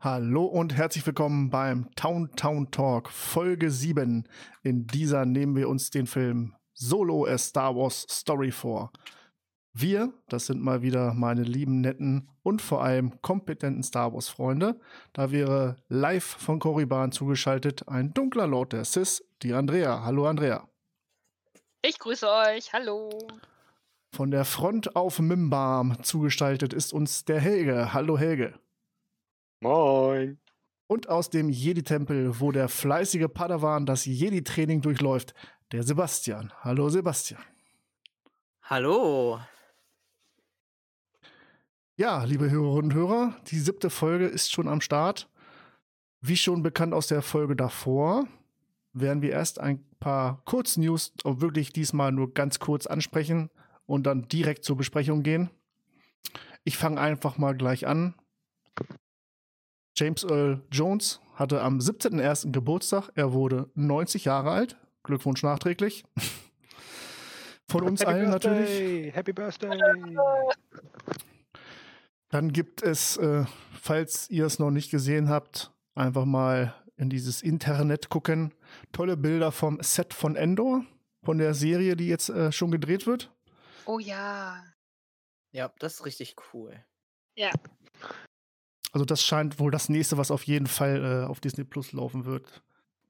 Hallo und herzlich willkommen beim Town Town Talk Folge 7. In dieser nehmen wir uns den Film Solo a Star Wars Story vor. Wir, das sind mal wieder meine lieben, netten und vor allem kompetenten Star Wars Freunde. Da wäre live von Korriban zugeschaltet ein dunkler Lord der Sis, die Andrea. Hallo Andrea. Ich grüße euch. Hallo. Von der Front auf Mimbarm zugestaltet ist uns der Helge. Hallo Helge. Moin. Und aus dem Jedi-Tempel, wo der fleißige Padawan das Jedi-Training durchläuft, der Sebastian. Hallo Sebastian. Hallo. Ja, liebe Hörerinnen und Hörer, die siebte Folge ist schon am Start. Wie schon bekannt aus der Folge davor, werden wir erst ein paar Kurznews, wirklich diesmal nur ganz kurz ansprechen und dann direkt zur Besprechung gehen. Ich fange einfach mal gleich an. James Earl Jones hatte am 17.01. Geburtstag. Er wurde 90 Jahre alt. Glückwunsch nachträglich. Von uns Happy allen Birthday. natürlich. Happy Birthday. Dann gibt es, äh, falls ihr es noch nicht gesehen habt, einfach mal in dieses Internet gucken. Tolle Bilder vom Set von Endor, von der Serie, die jetzt äh, schon gedreht wird. Oh ja. Ja, das ist richtig cool. Ja. Also das scheint wohl das nächste, was auf jeden Fall äh, auf Disney Plus laufen wird.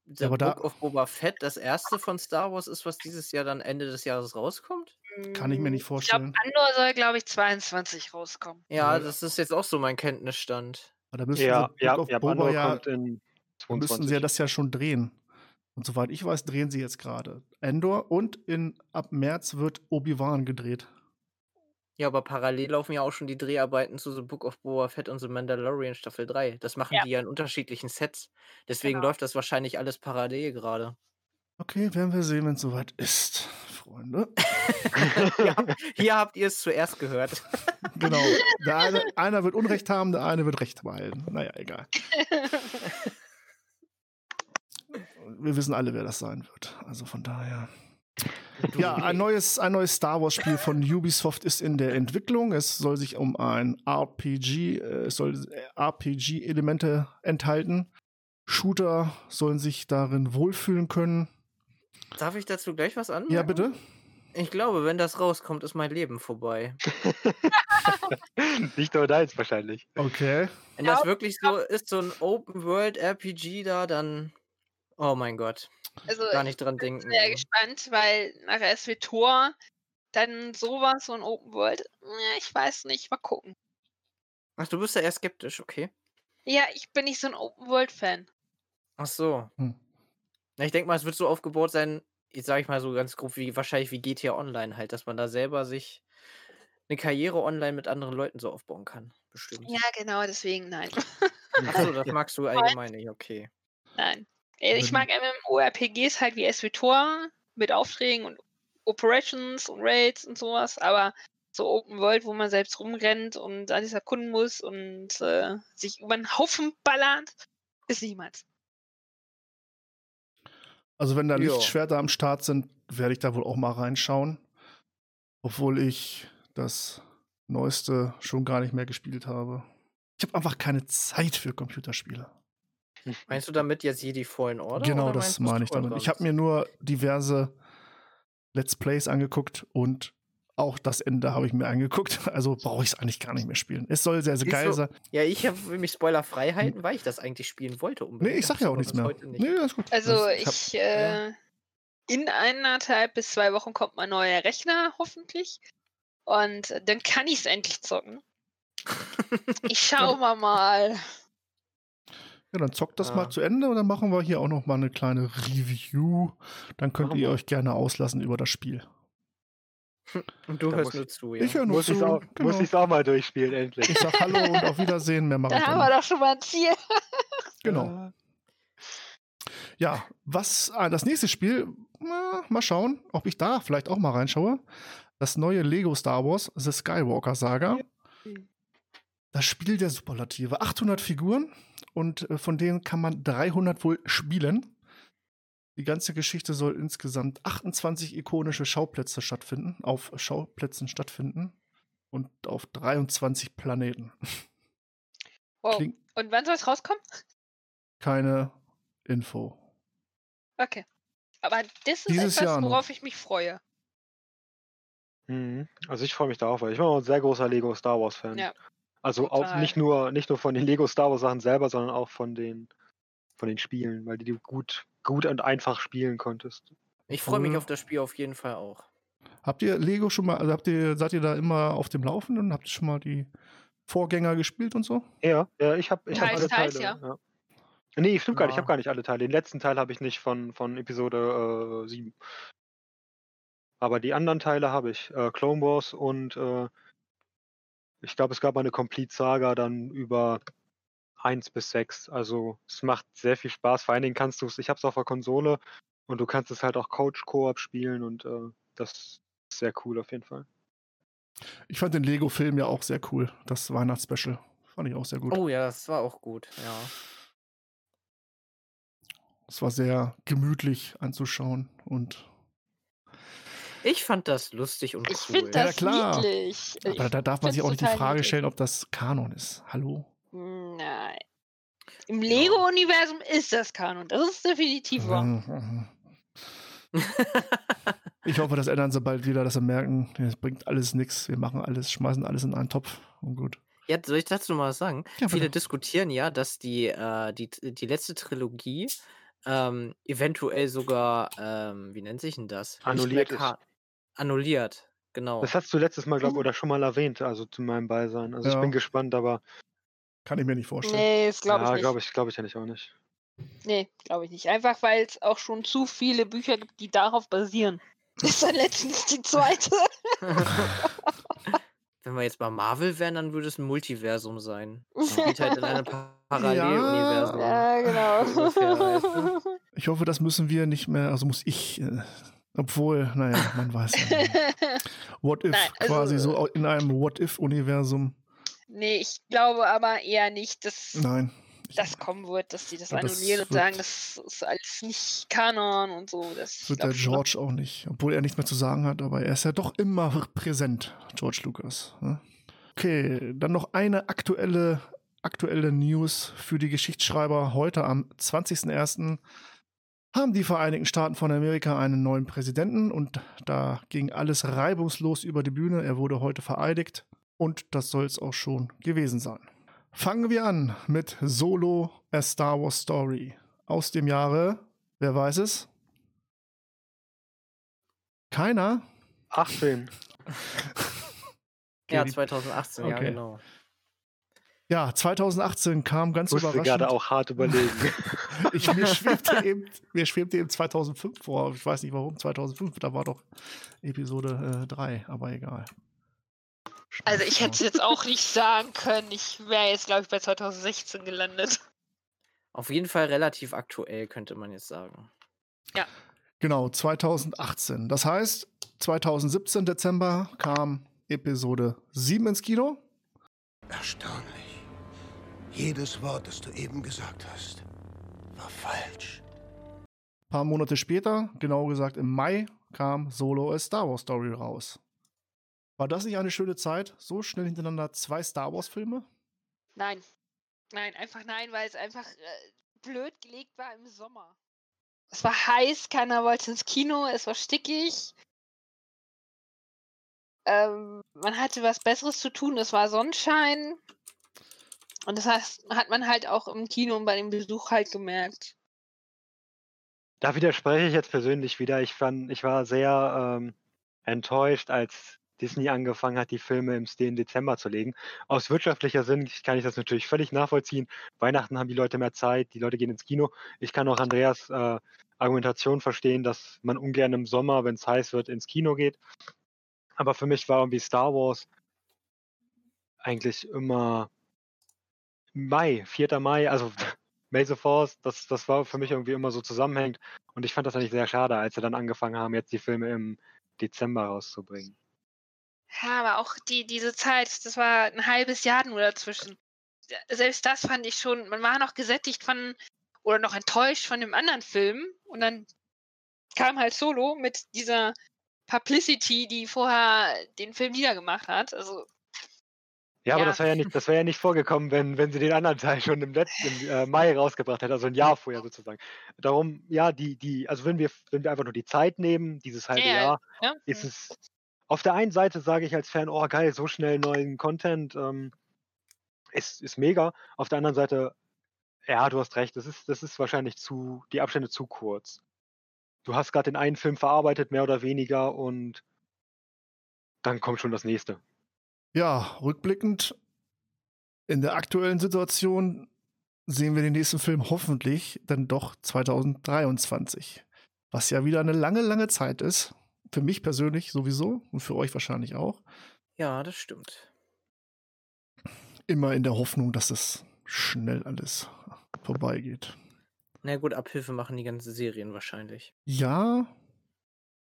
Der aber da- Book of Boba Fett, das erste von Star Wars ist, was dieses Jahr dann Ende des Jahres rauskommt? Kann ich mir nicht Ich vorstellen. glaube, Andor soll, glaube ich, 22 rauskommen. Ja, das ist jetzt auch so mein Kenntnisstand. Aber da müssen Ja, sie ja, Book of ja, Boba ja, kommt in da müssen 22. sie ja das ja schon drehen. Und soweit ich weiß, drehen sie jetzt gerade. Endor und in ab März wird Obi-Wan gedreht. Ja, aber parallel laufen ja auch schon die Dreharbeiten zu The Book of Boba Fett und The Mandalorian Staffel 3. Das machen Ja. die ja in unterschiedlichen Sets. Deswegen Genau. läuft das wahrscheinlich alles parallel gerade. Okay, werden wir sehen, wenn es soweit ist, Freunde. ja, hier habt ihr es zuerst gehört. Genau. Der eine, einer wird Unrecht haben, der eine wird Recht behalten. Naja, egal. Wir wissen alle, wer das sein wird. Also von daher. Ja, ein neues, ein neues Star Wars Spiel von Ubisoft ist in der Entwicklung. Es soll sich um ein RPG, äh, es soll RPG-Elemente enthalten. Shooter sollen sich darin wohlfühlen können. Darf ich dazu gleich was anmerken? Ja, bitte. Ich glaube, wenn das rauskommt, ist mein Leben vorbei. Nicht nur deins wahrscheinlich. Okay. Wenn das wirklich so ist, so ein Open-World-RPG da, dann. Oh mein Gott. Also, Gar nicht ich dran bin denken. sehr gespannt, weil nachher ist wie Tor, dann sowas, so ein Open World. Ja, ich weiß nicht, mal gucken. Ach, du bist ja eher skeptisch, okay. Ja, ich bin nicht so ein Open World Fan. Ach so. Hm. Na, ich denke mal, es wird so aufgebaut sein, jetzt sage ich mal so ganz grob, wie wahrscheinlich wie GTA Online halt, dass man da selber sich eine Karriere online mit anderen Leuten so aufbauen kann. Bestimmt. Ja, genau, deswegen nein. Ach so, das magst du allgemein nicht, okay. Nein. Äh, Ich mag MMORPGs halt wie SWTOR mit Aufträgen und Operations und Raids und sowas, aber so Open World, wo man selbst rumrennt und alles erkunden muss und äh, sich über den Haufen ballert, ist niemals. Also wenn da. Lichtschwerter am Start sind, werde ich da wohl auch mal reinschauen. Obwohl ich das Neueste schon gar nicht mehr gespielt habe. Ich habe einfach keine Zeit für Computerspiele. Meinst du damit jetzt Jedi Fallen Order? genau, oder das meine ich damit. Ich habe mir nur diverse Let's Plays angeguckt und auch das Ende habe ich mir angeguckt. Also brauche ich es eigentlich gar nicht mehr spielen. Es soll sehr, sehr geil sein. Ja, ich habe mich spoilerfrei halten, weil ich das eigentlich spielen wollte. Unbedingt. Nee, ich sag ja auch nichts mehr. heute nicht. Nee, alles gut. Also Das- hab- ich, äh, in eineinhalb bis zwei Wochen kommt mein neuer Rechner, hoffentlich. Und dann kann ich es endlich zocken. Ich schau mal mal. Ja, dann zockt das Ah. mal zu Ende und dann machen wir hier auch noch mal eine kleine Review. Dann könnt Machen ihr wir. euch gerne auslassen über das Spiel. Und du Da hörst nur zu, ja. Ich höre nur Muss zu. ich auch, genau. muss ich's auch mal durchspielen, endlich. Ich sag Hallo und auf Wiedersehen. Mehr machen Dann haben wir doch schon mal ein Ziel. Genau. Ja, was ah, das nächste Spiel, na, mal schauen, ob ich da vielleicht auch mal reinschaue. Das neue Lego Star Wars, The Skywalker Saga. Das Spiel der Superlative. 800 Figuren und äh, von denen kann man 300 wohl spielen. Die ganze Geschichte soll insgesamt 28 ikonische Schauplätze stattfinden, auf Schauplätzen stattfinden und auf 23 Planeten. Wow. Klingt Und wann soll es rauskommen? keine Info. Okay. Aber das ist Dieses etwas, Jahr noch. worauf ich mich freue. Mhm. Also ich freue mich da auch, weil ich bin auch ein sehr großer Lego Star Wars Fan. Ja, Also auch total. nicht nur nicht nur von den Lego Star Wars Sachen selber, sondern auch von den von den Spielen, weil die du gut gut und einfach spielen konntest. Ich freue mich Obwohl- auf das Spiel auf jeden Fall auch. Habt ihr Lego schon mal, also habt ihr, seid ihr da immer auf dem Laufenden? Habt ihr schon mal die Vorgänger gespielt und so? Ja, ja, ich habe ich hab alle teils, Teile. ja. Nee, stimmt gar nicht, ich Ja. habe gar nicht alle Teile. Den letzten Teil habe ich nicht von, von Episode äh, 7. Aber die anderen Teile habe ich. Äh, Clone Wars und äh, ich glaube, es gab mal eine Complete Saga dann über 1 bis 6. Also es macht sehr viel Spaß. Vor allen Dingen kannst du es, ich habe es auf der Konsole und du kannst es halt auch Coach Koop spielen und äh, das ist sehr cool auf jeden Fall. Ich fand den Lego-Film ja auch sehr cool. Das Weihnachtsspecial. Fand ich auch sehr gut. Oh ja, das war auch gut, ja. Es war sehr gemütlich anzuschauen und Ich fand das lustig und cool. Ich finde Ja, das klar. niedlich. aber Ich da darf man sich auch nicht die Frage niedlich. stellen, ob das Kanon ist. Hallo? Nein. Im Lego-Universum ist das Kanon. Das ist definitiv wahr. Mhm. Ich hoffe, das ändern sie bald wieder, dass sie merken, es bringt alles nichts. Wir machen alles, schmeißen alles in einen Topf und gut. Ja, soll ich dazu mal was sagen? Ja, Viele diskutieren ja, dass die, äh, die, die letzte Trilogie ähm, eventuell sogar, ähm, wie nennt sich denn das? Annulliert ist. Annulliert, genau. Das hast du letztes Mal, glaube ich, oder schon mal erwähnt, also zu meinem Beisein. Also ich Ja. bin gespannt, aber Kann ich mir nicht vorstellen. Nee, das glaube ich ja, nicht. glaube ich, glaube ich eigentlich auch nicht. Nee, glaube ich nicht. Einfach weil es auch schon zu viele Bücher gibt, die darauf basieren. Ist dann letztens die zweite. Wenn wir jetzt bei Marvel wären, dann würde es ein Multiversum sein. Spielt halt in einem Pa- Paralleluniversum. ja, genau. Ungefähr, weißt du? Ich hoffe, das müssen wir nicht mehr, also muss ich, äh, obwohl, naja, man weiß ja. nie. What if, Nein, also, quasi so in einem What-if-Universum. nee, ich glaube aber eher nicht, dass Nein. Das kommen wird, dass die das Ja, annullieren und sagen, das ist alles nicht Kanon und so. Das wird der schon. George auch nicht, obwohl er nichts mehr zu sagen hat, aber er ist ja doch immer präsent, George Lucas. ne? Okay, dann noch eine aktuelle, aktuelle News für die Geschichtsschreiber. Heute am 20.01. haben die Vereinigten Staaten von Amerika einen neuen Präsidenten und da ging alles reibungslos über die Bühne. Er wurde heute vereidigt und das soll es auch schon gewesen sein. Fangen wir an mit Solo A Star Wars Story aus dem Jahre, wer weiß es? Keiner? 18. Ja, Okay, die- 2018, ja, Okay. genau. Ja, 2018 kam ganz Musste überraschend. gerade auch hart überlegen. Ich, mir, schwebte eben, mir schwebte eben 2005 vor. Ich weiß nicht warum. 2005, da war doch Episode äh, 3, aber egal. Also ich hätte es jetzt auch nicht sagen können. Ich wäre jetzt, glaube ich, bei 2016 gelandet. Auf jeden Fall relativ aktuell, könnte man jetzt sagen. Genau, 2018. Das heißt, 2017 Dezember kam Episode 7 ins Kino. Erstaunlich. Jedes Wort, das du eben gesagt hast, war falsch. Ein paar Monate später, genau gesagt im Mai, kam Solo A Star Wars Story raus. War das nicht eine schöne Zeit? So schnell hintereinander zwei Star Wars Filme? Nein. Nein, einfach nein, weil es einfach äh, blöd gelegt war im Sommer. Es war heiß, keiner wollte ins Kino, es war stickig. Ähm, man hatte was Besseres zu tun, es war Sonnenschein. Und das heißt, hat man halt auch im Kino und bei dem Besuch halt gemerkt. Da widerspreche ich jetzt persönlich wieder. Ich fand, ich war sehr ähm, enttäuscht, als Disney angefangen hat, die Filme im Stil Dezember zu legen. Aus wirtschaftlicher Sicht kann ich das natürlich völlig nachvollziehen. Weihnachten haben die Leute mehr Zeit, die Leute gehen ins Kino. Ich kann auch Andreas äh, Argumentation verstehen, dass man ungern im Sommer, wenn es heiß wird, ins Kino geht. Aber für mich war irgendwie Star Wars eigentlich immer Mai, 4. Mai, also May the Force, das, das war für mich irgendwie immer so zusammenhängend. Und ich fand das eigentlich sehr schade, als sie dann angefangen haben, jetzt die Filme im Dezember rauszubringen. Ja, aber auch die, diese Zeit, das war ein halbes Jahr nur dazwischen. Selbst das fand ich schon, man war noch gesättigt von oder noch enttäuscht von dem anderen Film und dann kam halt Solo mit dieser Publicity, die vorher den Film niedergemacht hat. Also Ja, aber Ja. das wäre ja nicht, das wäre ja nicht vorgekommen, wenn, wenn sie den anderen Teil schon im letzten äh, Mai rausgebracht hätte, also ein Jahr vorher sozusagen. Darum, ja, die, die, also wenn wir, wenn wir einfach nur die Zeit nehmen, dieses halbe ja, Jahr, Ja? ist es auf der einen Seite sage ich als Fan, oh geil, so schnell neuen Content, ähm, ist, ist mega. Auf der anderen Seite, ja, du hast recht, das ist, das ist wahrscheinlich zu, die Abstände zu kurz. Du hast gerade den einen Film verarbeitet, mehr oder weniger, und dann kommt schon das nächste. Ja, rückblickend in der aktuellen Situation sehen wir den nächsten Film hoffentlich dann doch 2023. Was ja wieder eine lange, lange Zeit ist. Für mich persönlich sowieso und für euch wahrscheinlich auch. Ja, das stimmt. Immer in der Hoffnung, dass es schnell alles vorbeigeht. Na gut, Abhilfe machen die ganzen Serien wahrscheinlich. Ja,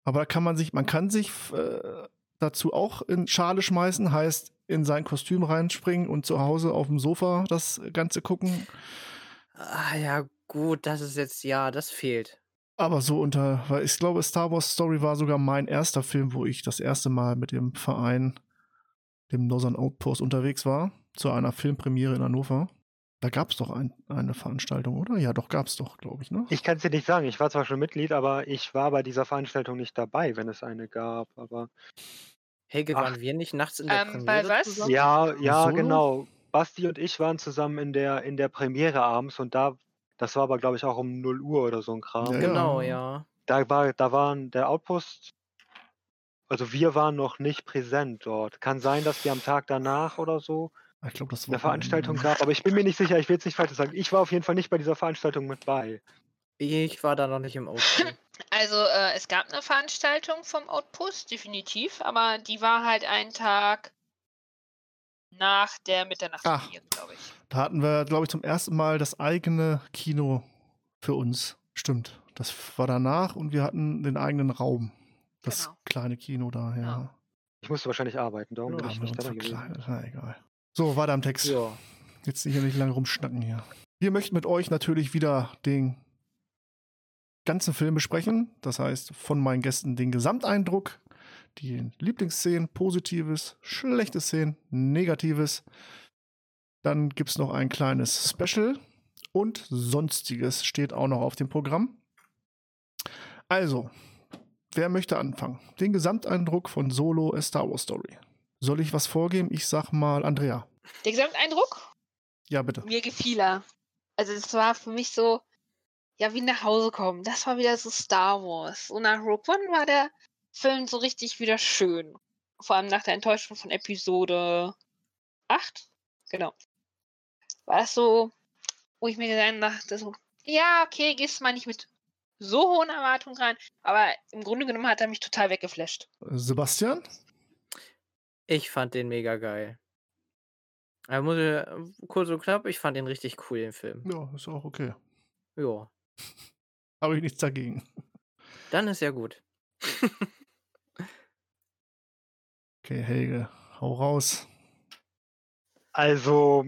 aber da kann man sich, man kann sich äh, dazu auch in Schale schmeißen, heißt in sein Kostüm reinspringen und zu Hause auf dem Sofa das Ganze gucken. Ah ja, gut, das ist jetzt, ja, das fehlt. Aber so unter, weil ich glaube, Star Wars Story war sogar mein erster Film, wo ich das erste Mal mit dem Verein, dem Northern Outpost, unterwegs war, zu einer Filmpremiere in Hannover. Da gab es doch ein, eine Veranstaltung, oder? Ja, doch, gab es doch, glaube ich, ne? Ich kann es dir nicht sagen. Ich war zwar schon Mitglied, aber ich war bei dieser Veranstaltung nicht dabei, wenn es eine gab. Aber Helge, Ach. waren wir nicht nachts in der Ähm, bei Premiere was? zusammen? ja, ja, Solo? genau. Basti und ich waren zusammen in der in der Premiere abends und da, das war aber glaube ich auch um 0 Uhr oder so ein Kram. Ja, Genau, ja. Da war, da waren der Outpost, also wir waren noch nicht präsent dort. Kann sein, dass die am Tag danach oder so Ich glaube, das war eine Veranstaltung gab, aber ich bin mir nicht sicher. Ich will jetzt nicht falsch sagen. Ich war auf jeden Fall nicht bei dieser Veranstaltung mit bei. Ich war da noch nicht im Auto. Also äh, es gab eine Veranstaltung vom Outpost, definitiv, aber die war halt einen Tag nach der Mitternachtspremiere, glaube ich. Da hatten wir, glaube ich, zum ersten Mal das eigene Kino für uns. Stimmt. Das war danach und wir hatten den eigenen Raum. Das Genau. kleine Kino da, ja. Ja. Ich musste wahrscheinlich arbeiten, darum Ja, bin ich nicht dabei gewesen. verkleidet. Na, egal. So, weiter am Text. ja. Jetzt hier nicht lange rumschnacken hier. Wir möchten mit euch natürlich wieder den ganzen Film besprechen. Das heißt, von meinen Gästen den Gesamteindruck, die Lieblingsszenen, Positives, schlechte Szenen, Negatives. Dann gibt es noch ein kleines Special und Sonstiges steht auch noch auf dem Programm. Also, wer möchte anfangen? Den Gesamteindruck von Solo A Star Wars Story. Soll ich was vorgeben? Ich sag mal Andrea. Der Gesamteindruck? Ja, bitte. Mir gefiel er. Also es war für mich so, ja, wie nach Hause kommen. Das war wieder so Star Wars. Und nach Rogue One war der Film so richtig wieder schön. Vor allem nach der Enttäuschung von Episode 8. Genau. War das so, wo ich mir dann dachte, so, ja, okay, gehst mal nicht mit so hohen Erwartungen rein. Aber im Grunde genommen hat er mich total weggeflasht. Sebastian? Ich fand den mega geil. Aber muss ich, kurz und knapp, ich fand den richtig cool, den Film. Ja, ist auch okay. Ja. Habe ich nichts dagegen. Dann ist ja gut. Okay, Helge, hau raus. Also,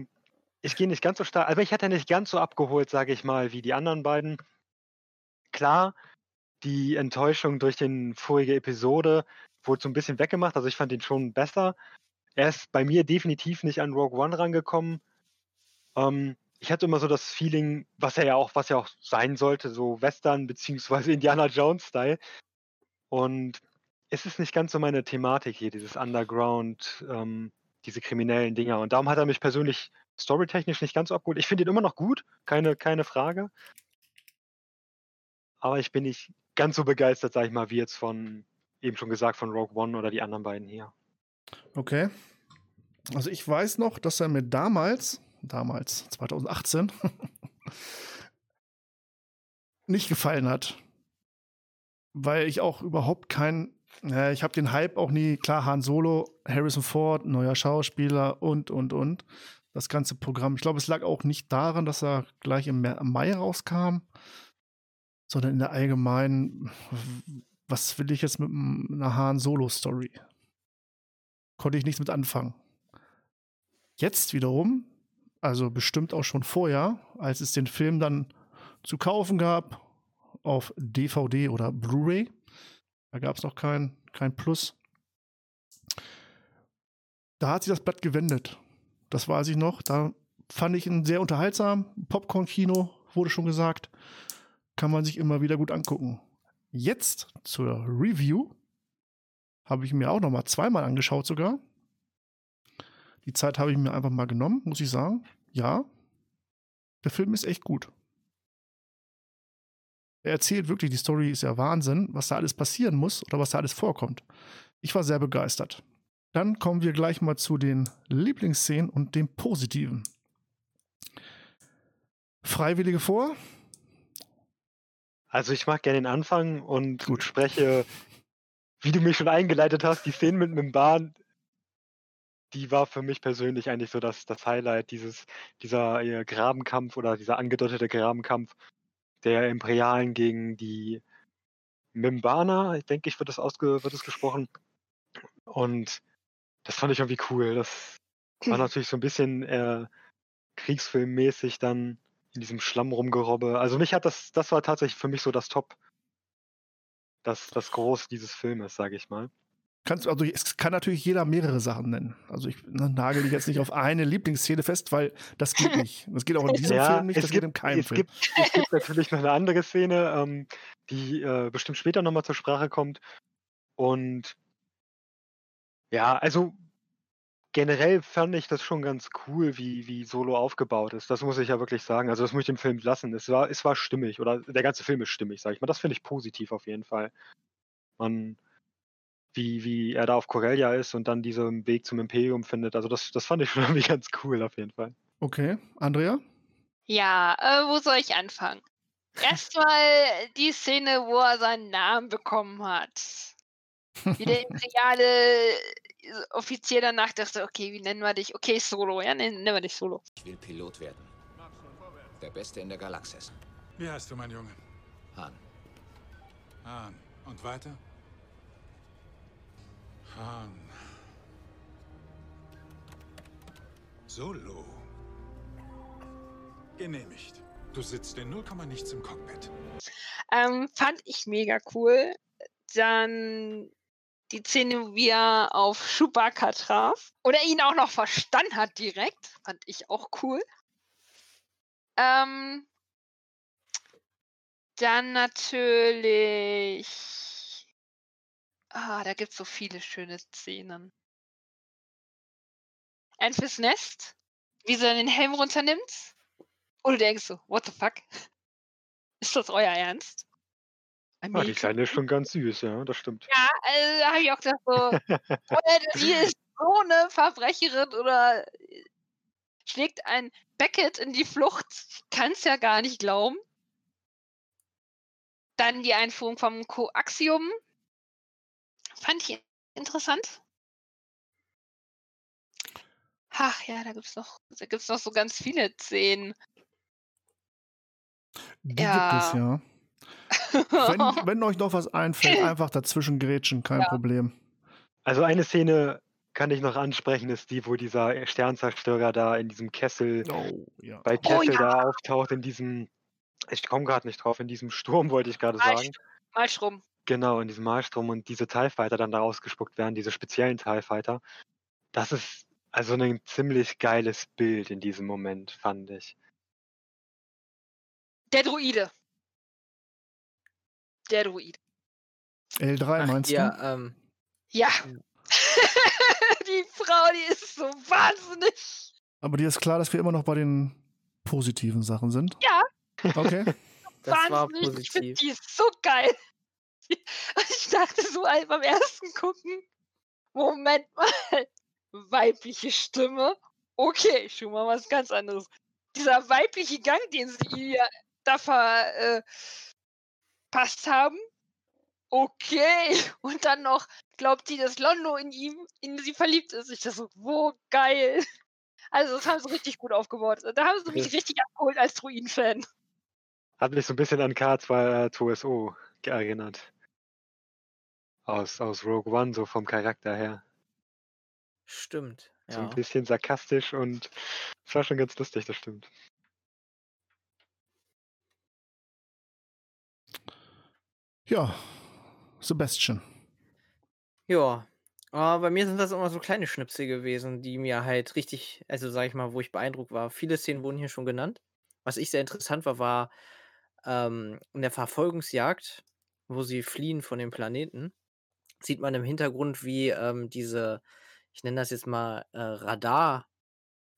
ich gehe nicht ganz so stark, aber ich hatte nicht ganz so abgeholt, sage ich mal, wie die anderen beiden. Klar, die Enttäuschung durch den vorige Episode wurde so ein bisschen weggemacht, also ich fand ihn schon besser. Er ist bei mir definitiv nicht an Rogue One rangekommen. Ähm, ich hatte immer so das Feeling, was er ja auch, was ja auch sein sollte, so Western beziehungsweise Indiana Jones Style. Und es ist nicht ganz so meine Thematik hier, dieses Underground, ähm, diese kriminellen Dinger. Und darum hat er mich persönlich storytechnisch nicht ganz abgeholt. Ich finde ihn immer noch gut, keine, keine Frage. Aber ich bin nicht ganz so begeistert, sag ich mal, wie jetzt von, eben schon gesagt, von Rogue One oder die anderen beiden hier. Okay. Also ich weiß noch, dass er mir damals, damals 2018, nicht gefallen hat. Weil ich auch überhaupt kein, ja, ich habe den Hype auch nie, klar, Han Solo, Harrison Ford, neuer Schauspieler und, und, und. Das ganze Programm. Ich glaube, es lag auch nicht daran, dass er gleich im Mai rauskam, sondern in der allgemeinen, was will ich jetzt mit einer Han Solo-Story? Konnte ich nichts mit anfangen. Jetzt wiederum, also bestimmt auch schon vorher, als es den Film dann zu kaufen gab, auf DVD oder Blu-ray, da gab es noch kein, kein Plus. Da hat sich das Blatt gewendet. Das weiß ich noch. Da fand ich ihn sehr unterhaltsam. Popcorn-Kino, wurde schon gesagt. Kann man sich immer wieder gut angucken. Jetzt zur Review. Habe ich mir auch noch mal zweimal angeschaut sogar. Die Zeit habe ich mir einfach mal genommen, muss ich sagen. Ja, der Film ist echt gut. Er erzählt wirklich, die Story ist ja Wahnsinn, was da alles passieren muss oder was da alles vorkommt. Ich war sehr begeistert. Dann kommen wir gleich mal zu den Lieblingsszenen und dem Positiven. Freiwillige vor? Also ich mag gerne den Anfang und Gut. spreche, wie du mich schon eingeleitet hast, die Szene mit dem Bahn, die war für mich persönlich eigentlich so das, das Highlight, dieses, dieser äh, Grabenkampf oder dieser angedeutete Grabenkampf der Imperialen gegen die Mimbana, ich denke ich, wird das, ausge, wird das gesprochen. Und das fand ich irgendwie cool. Das war natürlich so ein bisschen äh, kriegsfilmmäßig dann in diesem Schlamm rumgerobbe. Also mich hat das, das war tatsächlich für mich so das Top, das, das Groß dieses Filmes, sage ich mal. Kannst, also es kann natürlich jeder mehrere Sachen nennen. Also ich ne, nagel dich jetzt nicht auf eine Lieblingsszene fest, weil das geht nicht. Das geht auch in diesem Film nicht, es das gibt, geht in keinem es Film. Gibt, es gibt natürlich noch eine andere Szene, ähm, die äh, bestimmt später nochmal zur Sprache kommt. Und ja, also generell fand ich das schon ganz cool, wie, wie Solo aufgebaut ist. Das muss ich ja wirklich sagen. Also das muss ich dem Film lassen. Es war, es war stimmig oder der ganze Film ist stimmig, sag ich mal. Das finde ich positiv auf jeden Fall. Man, wie, wie er da auf Corellia ist und dann diesen Weg zum Imperium findet. Also das, das fand ich schon irgendwie ganz cool auf jeden Fall. Okay, Andrea? Ja, äh, wo soll ich anfangen? Erstmal die Szene, wo er seinen Namen bekommen hat. Wie der imperiale äh, Offizier danach dachte, okay, wie nennen wir dich? Okay, Solo, ja, nennen, nennen wir dich Solo. Ich will Pilot werden. Der Beste in der Galaxis. Wie heißt du, mein Junge? Han. Han. Und weiter? Han. Solo. Genehmigt. Du sitzt in 0, nichts im Cockpit. Ähm, fand ich mega cool. Dann die Szene, wie er auf Chewbacca traf. Oder ihn auch noch verstanden hat direkt. Fand ich auch cool. Ähm, dann natürlich. Ah, da gibt es so viele schöne Szenen. Enfys Nest, wie sie den Helm runternimmt. Und du denkst so, what the fuck? Ist das euer Ernst? I Ah, die mean, Kleine ist schon ganz süß, ja, das stimmt. ja, also, da habe ich auch gedacht, so, oder die ist so eine Verbrecherin oder äh, schlägt ein Beckett in die Flucht. Ich kann es ja gar nicht glauben. Dann die Einführung vom Koaxium. Fand ich interessant. Ach ja, da gibt's noch, da gibt's noch so ganz viele Szenen. Die Ja. gibt es, ja. Wenn, wenn euch noch was einfällt, einfach dazwischen grätschen, kein Ja. Problem. Also eine Szene kann ich noch ansprechen, ist die, wo dieser Sternzerstörer da in diesem Kessel, Oh, ja. bei Kessel ja. da auftaucht, in diesem, ich komme gerade nicht drauf, in diesem Sturm wollte ich gerade sagen. Malstrom. Genau, in diesem Malstrom und diese TIE Fighter dann da ausgespuckt werden, diese speziellen TIE Fighter. Das ist also ein ziemlich geiles Bild in diesem Moment, fand ich. Der Druide. Der Druide. L3 Ach, meinst du? ja, ähm, Ja. Die Frau, die ist so wahnsinnig. Aber dir ist klar, dass wir immer noch bei den positiven Sachen sind? Ja. Okay. das war wahnsinnig. Ich finde positiv. die ist so geil. Ich dachte so beim ersten Gucken, Moment mal, weibliche Stimme. Okay, schon mal was ganz anderes. Dieser weibliche Gang, den sie ihr da verpasst haben. Okay. Und dann noch glaubt sie, dass Londo in ihm, in sie verliebt ist. Ich dachte so, wo geil. Also das haben sie richtig gut aufgebaut. Da haben sie mich Das- richtig abgeholt als Druiden-Fan. Hat mich so ein bisschen an K2SO erinnert. Aus, aus Rogue One, so vom Charakter her. Stimmt. So Ja. ein bisschen sarkastisch und es war schon ganz lustig, das stimmt. Ja, Sebastian. ja, Oh, bei mir sind das immer so kleine Schnipsel gewesen, die mir halt richtig, also sag ich mal, wo ich beeindruckt war. Viele Szenen wurden hier schon genannt. Was ich sehr interessant war, war ähm, in der Verfolgungsjagd, wo sie fliehen von dem Planeten, sieht man im Hintergrund, wie ähm, diese, ich nenne das jetzt mal äh, Radar.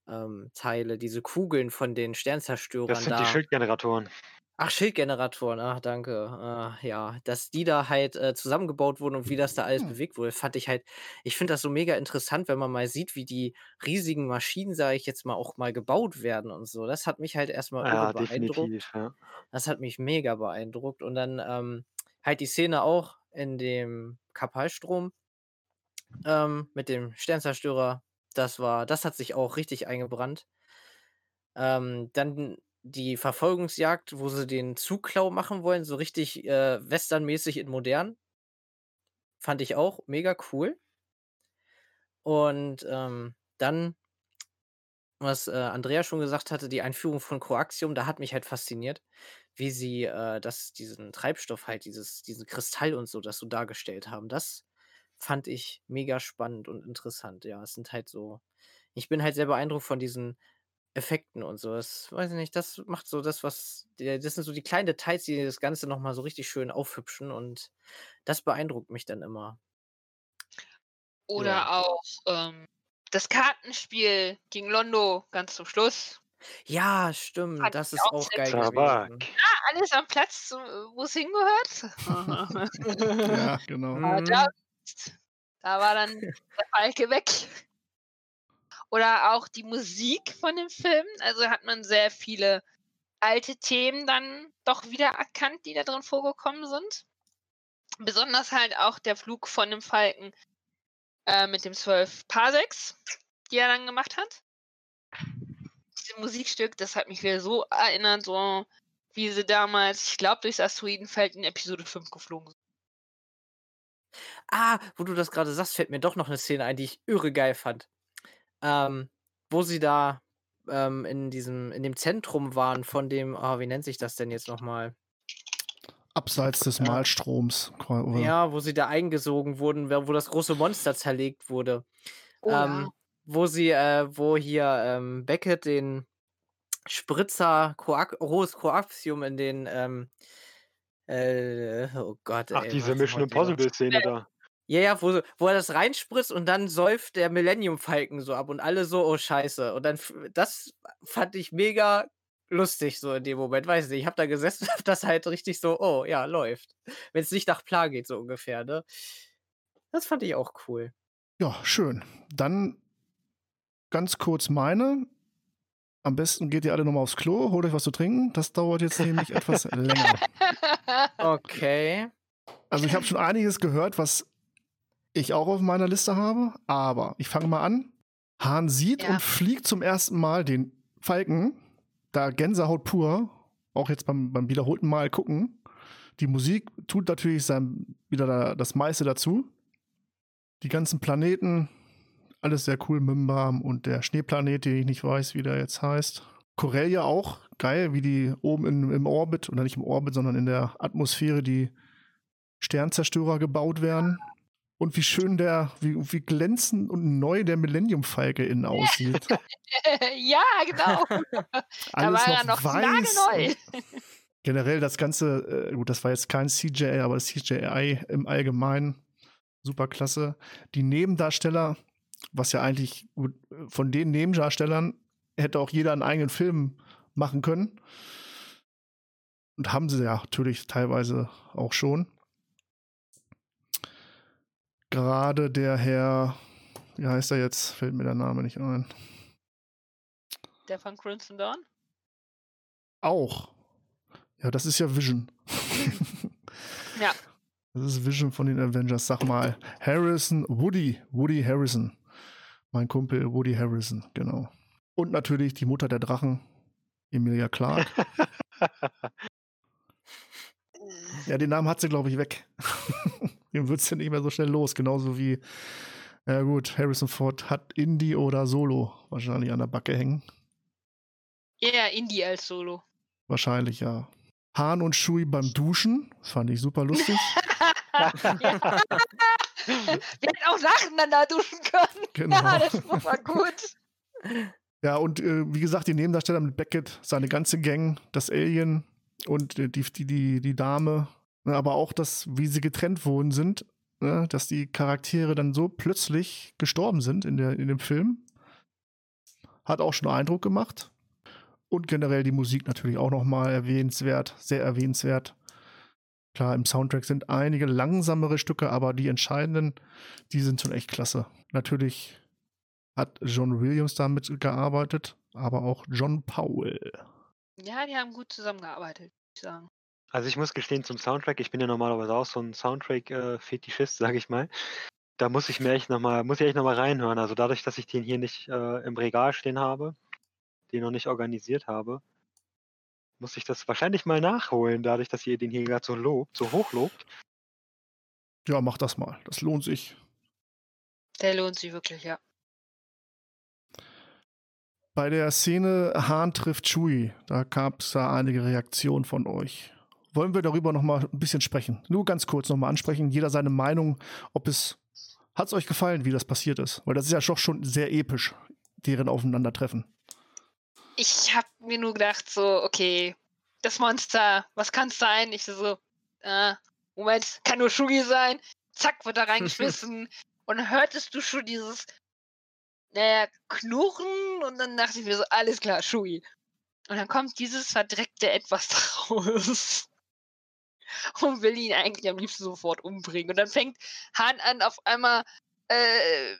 Ähm, Teile, diese Kugeln von den Sternzerstörern Das sind die da. Schildgeneratoren. Ach, Schildgeneratoren, ach, danke. Äh, ja, dass die da halt äh, zusammengebaut wurden und wie das da alles Hm. bewegt wurde, fand ich halt, ich finde das so mega interessant, wenn man mal sieht, wie die riesigen Maschinen, sage ich jetzt mal, auch mal gebaut werden und so. Das hat mich halt erstmal Ja, beeindruckt. ja. Das hat mich mega beeindruckt. Und dann ähm, halt die Szene auch in dem Kapalstrom ähm, mit dem Sternzerstörer. Das war, das hat sich auch richtig eingebrannt. Ähm, dann die Verfolgungsjagd, wo sie den Zugklau machen wollen, so richtig äh, westernmäßig in modern. Fand ich auch mega cool. Und ähm, dann, was äh, Andrea schon gesagt hatte, die Einführung von Coaxium, da hat mich halt fasziniert, wie sie äh, das, diesen Treibstoff halt, dieses, diesen Kristall und so, das so dargestellt haben. Das fand ich mega spannend und interessant. Ja, es sind halt so, ich bin halt sehr beeindruckt von diesen Effekten und so. Das weiß ich nicht, das macht so das, was, das sind so die kleinen Details, die das Ganze nochmal so richtig schön aufhübschen und das beeindruckt mich dann immer. Oder Ja. auch ähm, das Kartenspiel gegen Londo ganz zum Schluss. Ja, stimmt, Fand das ist auch auch geil Tabak. gewesen. Alles am Platz, wo es hingehört. Ja, genau. Aber Mhm. da, da war dann der Falke weg. Oder auch die Musik von dem Film. Also hat man sehr viele alte Themen dann doch wieder erkannt, die da drin vorgekommen sind. Besonders halt auch der Flug von dem Falken äh, mit dem 12 Parsecs, die er dann gemacht hat. Dieses Musikstück, das hat mich wieder so erinnert, so wie sie damals, ich glaube, durchs Asteroidenfeld in Episode 5 geflogen sind. Ah, wo du das gerade sagst, fällt mir doch noch eine Szene ein, die ich irre geil fand. Ähm, wo sie da ähm, in diesem, in dem Zentrum waren von dem, ah, wie nennt sich das denn jetzt nochmal? Abseits des Ja. Malstroms. Oder? Ja, wo sie da eingesogen wurden, wo das große Monster zerlegt wurde. Oh, ähm, ja. Wo sie, äh, wo hier ähm, Beckett den Spritzer Coax rohes Coaxium in den, ähm, äh, oh Gott, Ach, ey, diese Mission heute wieder? Impossible-Szene da. Ja, ja, wo, wo er das reinspritzt und dann säuft der Millennium Falcon so ab und alle so, oh Scheiße. Und dann, das fand ich mega lustig so in dem Moment. Weiß nicht, ich hab da gesessen und hab das halt richtig so, oh ja, läuft. Wenn es nicht nach Plan geht, so ungefähr, ne? Das fand ich auch cool. Ja, schön. Dann ganz kurz meine. Am besten geht ihr alle nochmal aufs Klo, holt euch was zu trinken. Das dauert jetzt nämlich etwas länger. Okay. Also ich habe schon einiges gehört, was ich auch auf meiner Liste habe. Aber ich fange mal an. Hahn sieht Ja. und fliegt zum ersten Mal den Falken. Da Gänsehaut pur. Auch jetzt beim, beim wiederholten Mal gucken. Die Musik tut natürlich sein, wieder da, das meiste dazu. Die ganzen Planeten, alles sehr cool. Mimbam und der Schneeplanet, den ich nicht weiß, wie der jetzt heißt. Corellia auch, geil, wie die oben in, im Orbit, oder nicht im Orbit, sondern in der Atmosphäre die Sternzerstörer gebaut werden. Und wie schön der, wie, wie glänzend und neu der Millennium Falke innen aussieht. ja, genau. Da war er noch nagelneu. Generell das Ganze, äh, gut, das war jetzt kein CJI, aber das CJI im Allgemeinen super klasse. Die Nebendarsteller, was ja eigentlich gut, von den Nebendarstellern hätte auch jeder einen eigenen Film machen können. Und haben sie ja natürlich teilweise auch schon. Gerade der Herr, wie heißt er jetzt? Fällt mir der Name nicht ein. Der von Crimson Dawn? Auch. Ja, das ist ja Vision. Ja. Das ist Vision von den Avengers. Sag mal, Harrison, Woody, Woody Harrison. Mein Kumpel Woody Harrison, genau. Und natürlich die Mutter der Drachen, Emilia Clarke. ja, den Namen hat sie, glaube ich, weg. Den wird sie nicht mehr so schnell los. Genauso wie, ja gut, Harrison Ford hat Indie oder Solo wahrscheinlich an der Backe hängen. Ja, Indie als Solo. Wahrscheinlich, ja. Hahn und Shui beim Duschen. Das fand ich super lustig. ja. Wir hätten auch nacheinander duschen können. Genau. Ja, Spruch war gut. Ja, und äh, wie gesagt, die Nebendarsteller mit Beckett, seine ganze Gang, das Alien und äh, die, die, die, die Dame, aber auch das, wie sie getrennt worden sind, ne, dass die Charaktere dann so plötzlich gestorben sind in, der, in dem Film. Hat auch schon Eindruck gemacht. Und generell die Musik natürlich auch nochmal erwähnenswert, sehr erwähnenswert. Klar, im Soundtrack sind einige langsamere Stücke, aber die entscheidenden, die sind schon echt klasse. Natürlich hat John Williams da mitgearbeitet, aber auch John Powell. Ja, die haben gut zusammengearbeitet, würde ich sagen. Also ich muss gestehen zum Soundtrack, ich bin ja normalerweise auch so ein Soundtrack-Fetischist, sage ich mal. Da muss ich mir echt nochmal, muss ich echt nochmal reinhören. Also dadurch, dass ich den hier nicht äh, im Regal stehen habe, den noch nicht organisiert habe, muss ich das wahrscheinlich mal nachholen, dadurch, dass ihr den hier gerade so lobt, so hoch lobt. Ja, mach das mal. Das lohnt sich. Der lohnt sich wirklich, ja. Bei der Szene Hahn trifft Chewie, da gab es da einige Reaktionen von euch. Wollen wir darüber noch mal ein bisschen sprechen? Nur ganz kurz noch mal ansprechen, jeder seine Meinung, ob es hat es euch gefallen, wie das passiert ist, weil das ist ja doch schon sehr episch, deren Aufeinandertreffen. Ich habe mir nur gedacht, so, okay, das Monster, was kann es sein? Ich so, äh, Moment, kann nur Shugi sein. Zack, wird da reingeschmissen. und dann hörtest du schon dieses, naja, Knurren und dann dachte ich mir so, alles klar, Shugi. Und dann kommt dieses verdreckte Etwas raus. Und will ihn eigentlich am liebsten sofort umbringen. Und dann fängt Han an, auf einmal äh,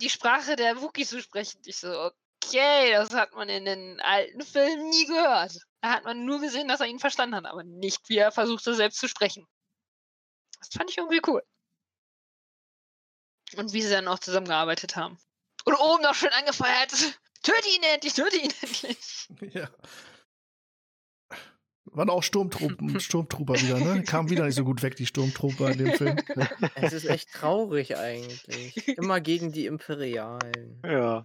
die Sprache der Wookiee zu sprechen. Ich so, okay, das hat man in den alten Filmen nie gehört. Da hat man nur gesehen, dass er ihn verstanden hat, aber nicht, wie er versuchte, selbst zu sprechen. Das fand ich irgendwie cool. Und wie sie dann auch zusammengearbeitet haben. Und oben noch schön angefeuert. Töte ihn endlich, töte ihn endlich. Ja. Waren auch Sturmtruppen, Sturmtrooper wieder, ne? Kamen wieder nicht so gut weg, die Sturmtrooper in dem Film. Es ist echt traurig eigentlich. Immer gegen die Imperialen. Ja.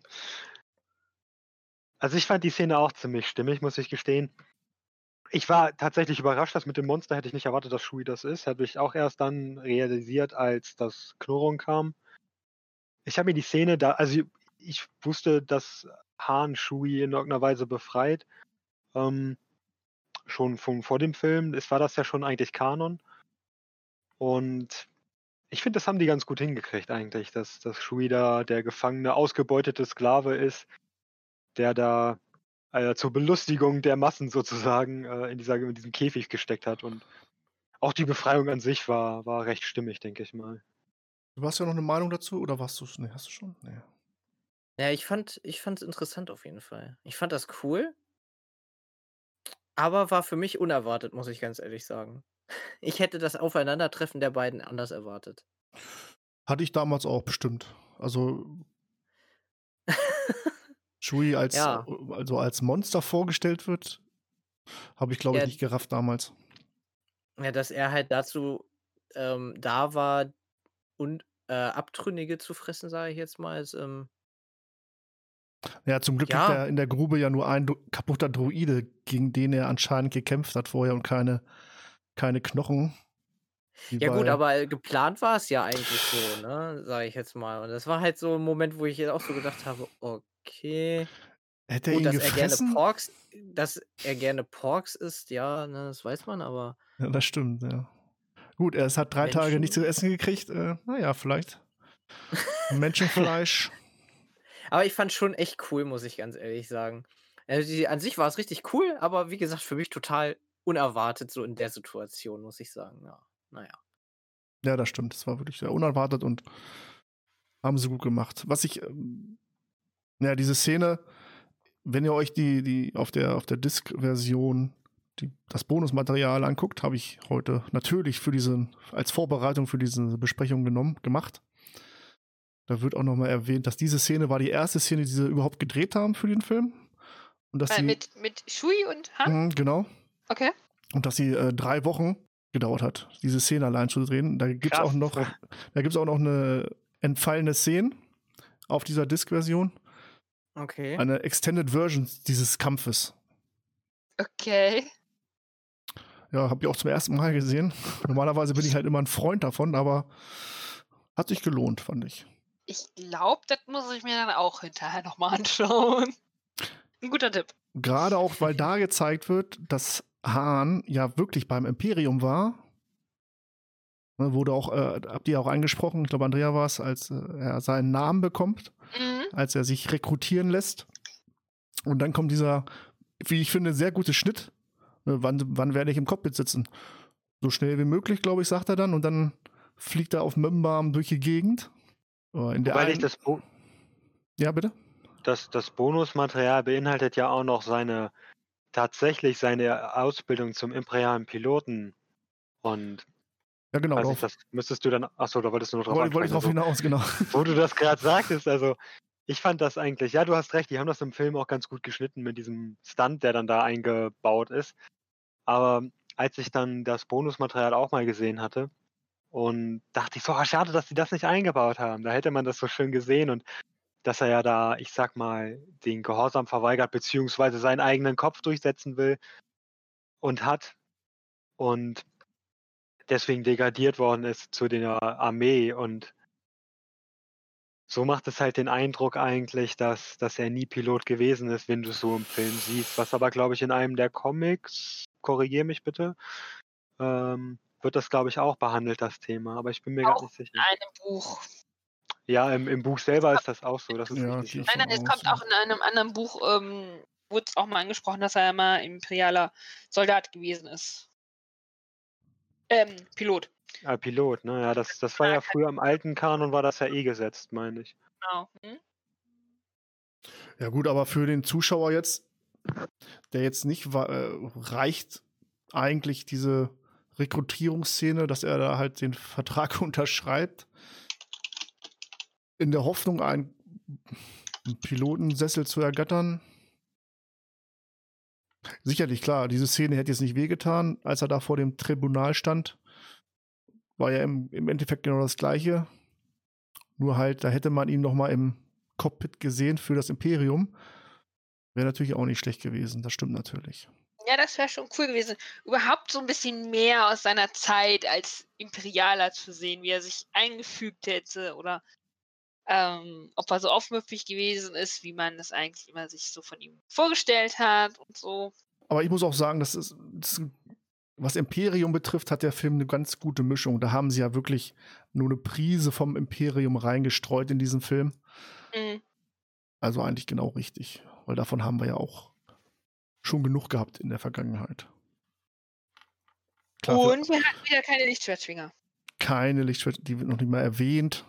Also ich fand die Szene auch ziemlich stimmig, muss ich gestehen. Ich war tatsächlich überrascht, dass mit dem Monster hätte ich nicht erwartet, dass Shui das ist. Habe ich auch erst dann realisiert, als das Knurrung kam. Ich habe mir die Szene da, also ich wusste, dass Han Shui in irgendeiner Weise befreit. Ähm, schon vom, vor dem Film. Es war das ja schon eigentlich Kanon. Und ich finde, das haben die ganz gut hingekriegt eigentlich, dass, dass Shui da der gefangene, ausgebeutete Sklave ist, der da äh, zur Belustigung der Massen sozusagen äh, in, dieser, in diesem Käfig gesteckt hat. Und auch die Befreiung an sich war, war recht stimmig, denke ich mal. Du hast ja noch eine Meinung dazu oder warst du Nee, hast du schon? Nee. Ja, ich fand ich fand's interessant auf jeden Fall. Ich fand das cool. Aber war für mich unerwartet, muss ich ganz ehrlich sagen. Ich hätte das Aufeinandertreffen der beiden anders erwartet. Hatte ich damals auch bestimmt. Also Shui als, Ja. also als Monster vorgestellt wird, habe ich, glaube ich, Ja. nicht gerafft damals. Ja, dass er halt dazu ähm, da war und äh, Abtrünnige zu fressen, sage ich jetzt mal, ist, ähm, Ja, zum Glück Ja. liegt er in der Grube ja nur ein kaputter Droide, gegen den er anscheinend gekämpft hat vorher und keine, keine Knochen. Ja gut, aber geplant war es ja eigentlich so, ne, sage ich jetzt mal. Und das war halt so ein Moment, wo ich jetzt auch so gedacht habe, okay, Hätte er gut, ihn dass er gerne gefressen? Porks, dass er gerne Porks isst, ja, ne, das weiß man, aber Ja, das stimmt, ja. Gut, er hat drei Tage Menschen- nichts zu essen gekriegt. Äh, naja, vielleicht. Menschenfleisch. Aber ich fand schon echt cool, muss ich ganz ehrlich sagen. Also die, an sich war es richtig cool, aber wie gesagt, für mich total unerwartet so in der Situation, muss ich sagen. Ja, naja. Ja, das stimmt. Das war wirklich sehr unerwartet und haben sie gut gemacht. Was ich, ähm, ja, diese Szene, wenn ihr euch die, die auf der, auf der Disk-Version die, das Bonusmaterial anguckt, habe ich heute natürlich für diesen, als Vorbereitung für diese Besprechung genommen, gemacht. Da wird auch nochmal erwähnt, dass diese Szene war die erste Szene, die sie überhaupt gedreht haben für den Film. Und dass Äh, sie, mit, mit Shui und Han? Mhm, genau. Okay. Und dass sie äh, drei Wochen gedauert hat, diese Szene allein zu drehen. Da gibt es auch noch, da gibt's auch noch eine entfallene Szene auf dieser Disk-Version. Okay. Eine Extended Version dieses Kampfes. Okay. Ja, habe ich auch zum ersten Mal gesehen. Normalerweise bin ich halt immer ein Freund davon, aber Hat sich gelohnt, fand ich. Ich glaube, das muss ich mir dann auch hinterher nochmal anschauen. Ein guter Tipp. Gerade auch, weil da gezeigt wird, dass Hahn ja wirklich beim Imperium war. Ne, Wurde auch, äh, habt ihr auch angesprochen, ich glaube, Andrea war es, als äh, er seinen Namen bekommt, Mhm. als er sich rekrutieren lässt. Und dann kommt dieser, wie ich finde, sehr gute Schnitt. Ne, wann, wann werde ich im Cockpit sitzen? So schnell wie möglich, glaube ich, sagt er dann. Und dann fliegt er auf Mömbarm durch die Gegend. In der Weil ich das, Bo ja, bitte? das, das Bonusmaterial beinhaltet ja auch noch seine, tatsächlich seine Ausbildung zum imperialen Piloten. Und Ja, genau. weiß ich, das müsstest du dann, achso, da wolltest du nur drauf wollte, wollte ich drauf ansprechen, hinaus, genau. also, Wo du das gerade sagtest, also ich fand das eigentlich, ja, du hast recht, die haben das im Film auch ganz gut geschnitten mit diesem Stunt, der dann da eingebaut ist. Aber als ich dann das Bonusmaterial auch mal gesehen hatte und dachte ich so, ah, schade, dass sie das nicht eingebaut haben. Da hätte man das so schön gesehen und dass er ja da, ich sag mal, den Gehorsam verweigert, beziehungsweise seinen eigenen Kopf durchsetzen will und hat und deswegen degradiert worden ist zu der Armee und so macht es halt den Eindruck eigentlich, dass, dass er nie Pilot gewesen ist, wenn du so im Film siehst. Was aber, glaube ich, in einem der Comics, korrigiere mich bitte, ähm, wird das, glaube ich, auch behandelt, das Thema. Aber ich bin mir gar nicht sicher. In einem Buch. Ja, im, im Buch selber ist das auch so. Das ist Ja, Nein, nein, es kommt auch in einem anderen Buch, ähm, wurde es auch mal angesprochen, dass er mal imperialer Soldat gewesen ist. Ähm, Pilot, Ah, Pilot, ne? Ja, das, das war ja früher im alten Kanon, war das ja eh gesetzt, meine ich. genau. Hm? Ja gut, aber für den Zuschauer jetzt, der jetzt nicht äh, reicht eigentlich diese Rekrutierungsszene, dass er da halt den Vertrag unterschreibt, in der Hoffnung, einen Pilotensessel zu ergattern. Sicherlich, klar, diese Szene hätte jetzt nicht wehgetan, als er da vor dem Tribunal stand. War ja im, im Endeffekt genau das Gleiche. Nur halt, da hätte man ihn noch mal im Cockpit gesehen für das Imperium. Wäre natürlich auch nicht schlecht gewesen, das stimmt natürlich. Ja, das wäre schon cool gewesen. Überhaupt so ein bisschen mehr aus seiner Zeit als Imperialer zu sehen, wie er sich eingefügt hätte oder ähm, ob er so aufmüpfig gewesen ist, wie man das eigentlich immer sich so von ihm vorgestellt hat und so. Aber ich muss auch sagen, das ist, das was Imperium betrifft, hat der Film eine ganz gute Mischung. Da haben sie ja wirklich nur eine Prise vom Imperium reingestreut in diesen Film. Mhm. Also eigentlich genau richtig, weil davon haben wir ja auch schon genug gehabt in der Vergangenheit. Klar, Und wir hatten wieder keine Lichtschwertschwinger. keine Lichtschwert, die wird noch nicht mal erwähnt.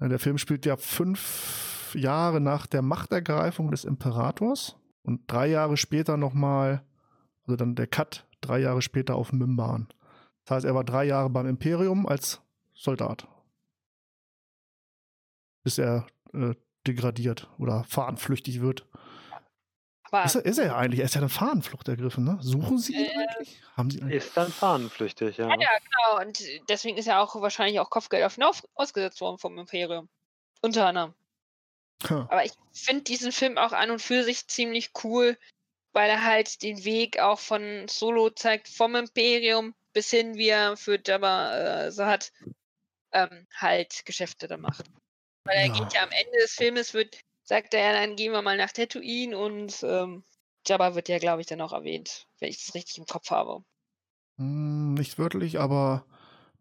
Äh, Der Film spielt ja fünf Jahre nach der Machtergreifung des Imperators und drei Jahre später nochmal, also dann der Cut, drei Jahre später auf Mimban. Das heißt, er war drei Jahre beim Imperium als Soldat. Bis er äh, degradiert oder fahnenflüchtig wird. Aber Ist er, ist er ja eigentlich, er ist ja eine Fahnenflucht ergriffen, ne? Suchen sie ihn Äh, eigentlich? Haben sie eigentlich? Ist dann fahnenflüchtig, ja. Ja, ja, genau. Und deswegen ist ja auch wahrscheinlich auch Kopfgeld auf ihn auf, ausgesetzt worden vom Imperium. Unter anderem. Ha. Aber ich finde diesen Film auch an und für sich ziemlich cool, weil er halt den Weg auch von Solo zeigt, vom Imperium bis hin, wie er für Jabba äh, so hat, ähm, halt Geschäfte da macht. Weil er Ja. geht ja am Ende des Filmes, wird, sagt er dann gehen wir mal nach Tatooine und ähm, Jabba wird ja, glaube ich, dann auch erwähnt, wenn ich das richtig im Kopf habe. Hm, nicht wörtlich, aber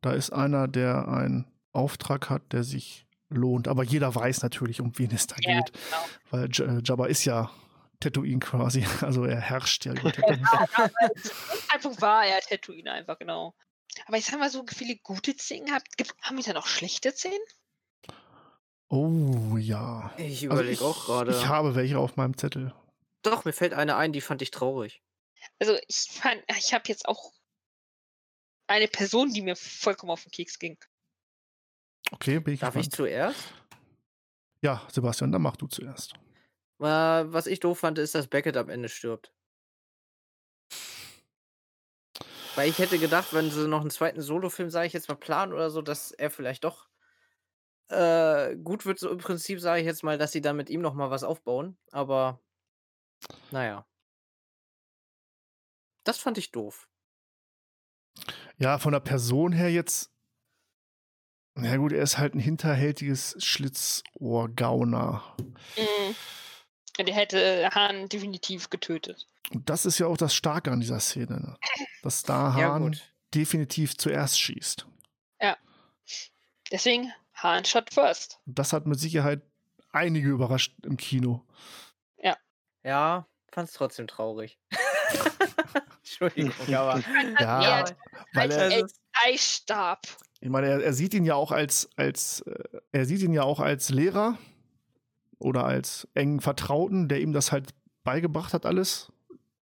da ist einer, der einen Auftrag hat, der sich lohnt. Aber jeder weiß natürlich, um wen es da Ja, geht, genau. weil J äh, Jabba ist ja Tatooine quasi. Also er herrscht ja über Tatooine. Zu dem Zeitpunkt war er Tatooine einfach, genau. Aber jetzt haben wir so viele gute Szenen gehabt. Gibt, haben wir da noch schlechte Szenen? Oh ja. Ich Also überlege ich, auch gerade. ich habe welche auf meinem Zettel. Doch, mir fällt eine ein, die fand ich traurig. Also ich fand, ich habe jetzt auch eine Person, die mir vollkommen auf den Keks ging. Okay, bin ich Darf ich gespannt. zuerst? Ja, Sebastian, dann mach du zuerst. Was ich doof fand, ist, dass Beckett am Ende stirbt. Weil ich hätte gedacht, wenn sie noch einen zweiten Solo-Film, sage ich jetzt mal, planen oder so, dass er vielleicht doch äh, gut wird. So im Prinzip sage ich jetzt mal, dass sie dann mit ihm noch mal was aufbauen. Aber naja. Das fand ich doof. Ja, von der Person her jetzt Ja gut, er ist halt ein hinterhältiges Schlitzohrgauner. Mhm. Der hätte Hahn definitiv getötet. Und das ist ja auch das Starke an dieser Szene, ne? dass da Ja, Hahn gut. definitiv zuerst schießt. Deswegen Hahn shot first. Das hat mit Sicherheit einige überrascht im Kino. Ja, fand's trotzdem traurig. Entschuldigung, aber. Ja, Ja, weil als er, er- ist- Eisstab. ich meine, er, er sieht ihn ja auch als, als äh, er sieht ihn ja auch als Lehrer oder als engen Vertrauten, der ihm das halt beigebracht hat, alles,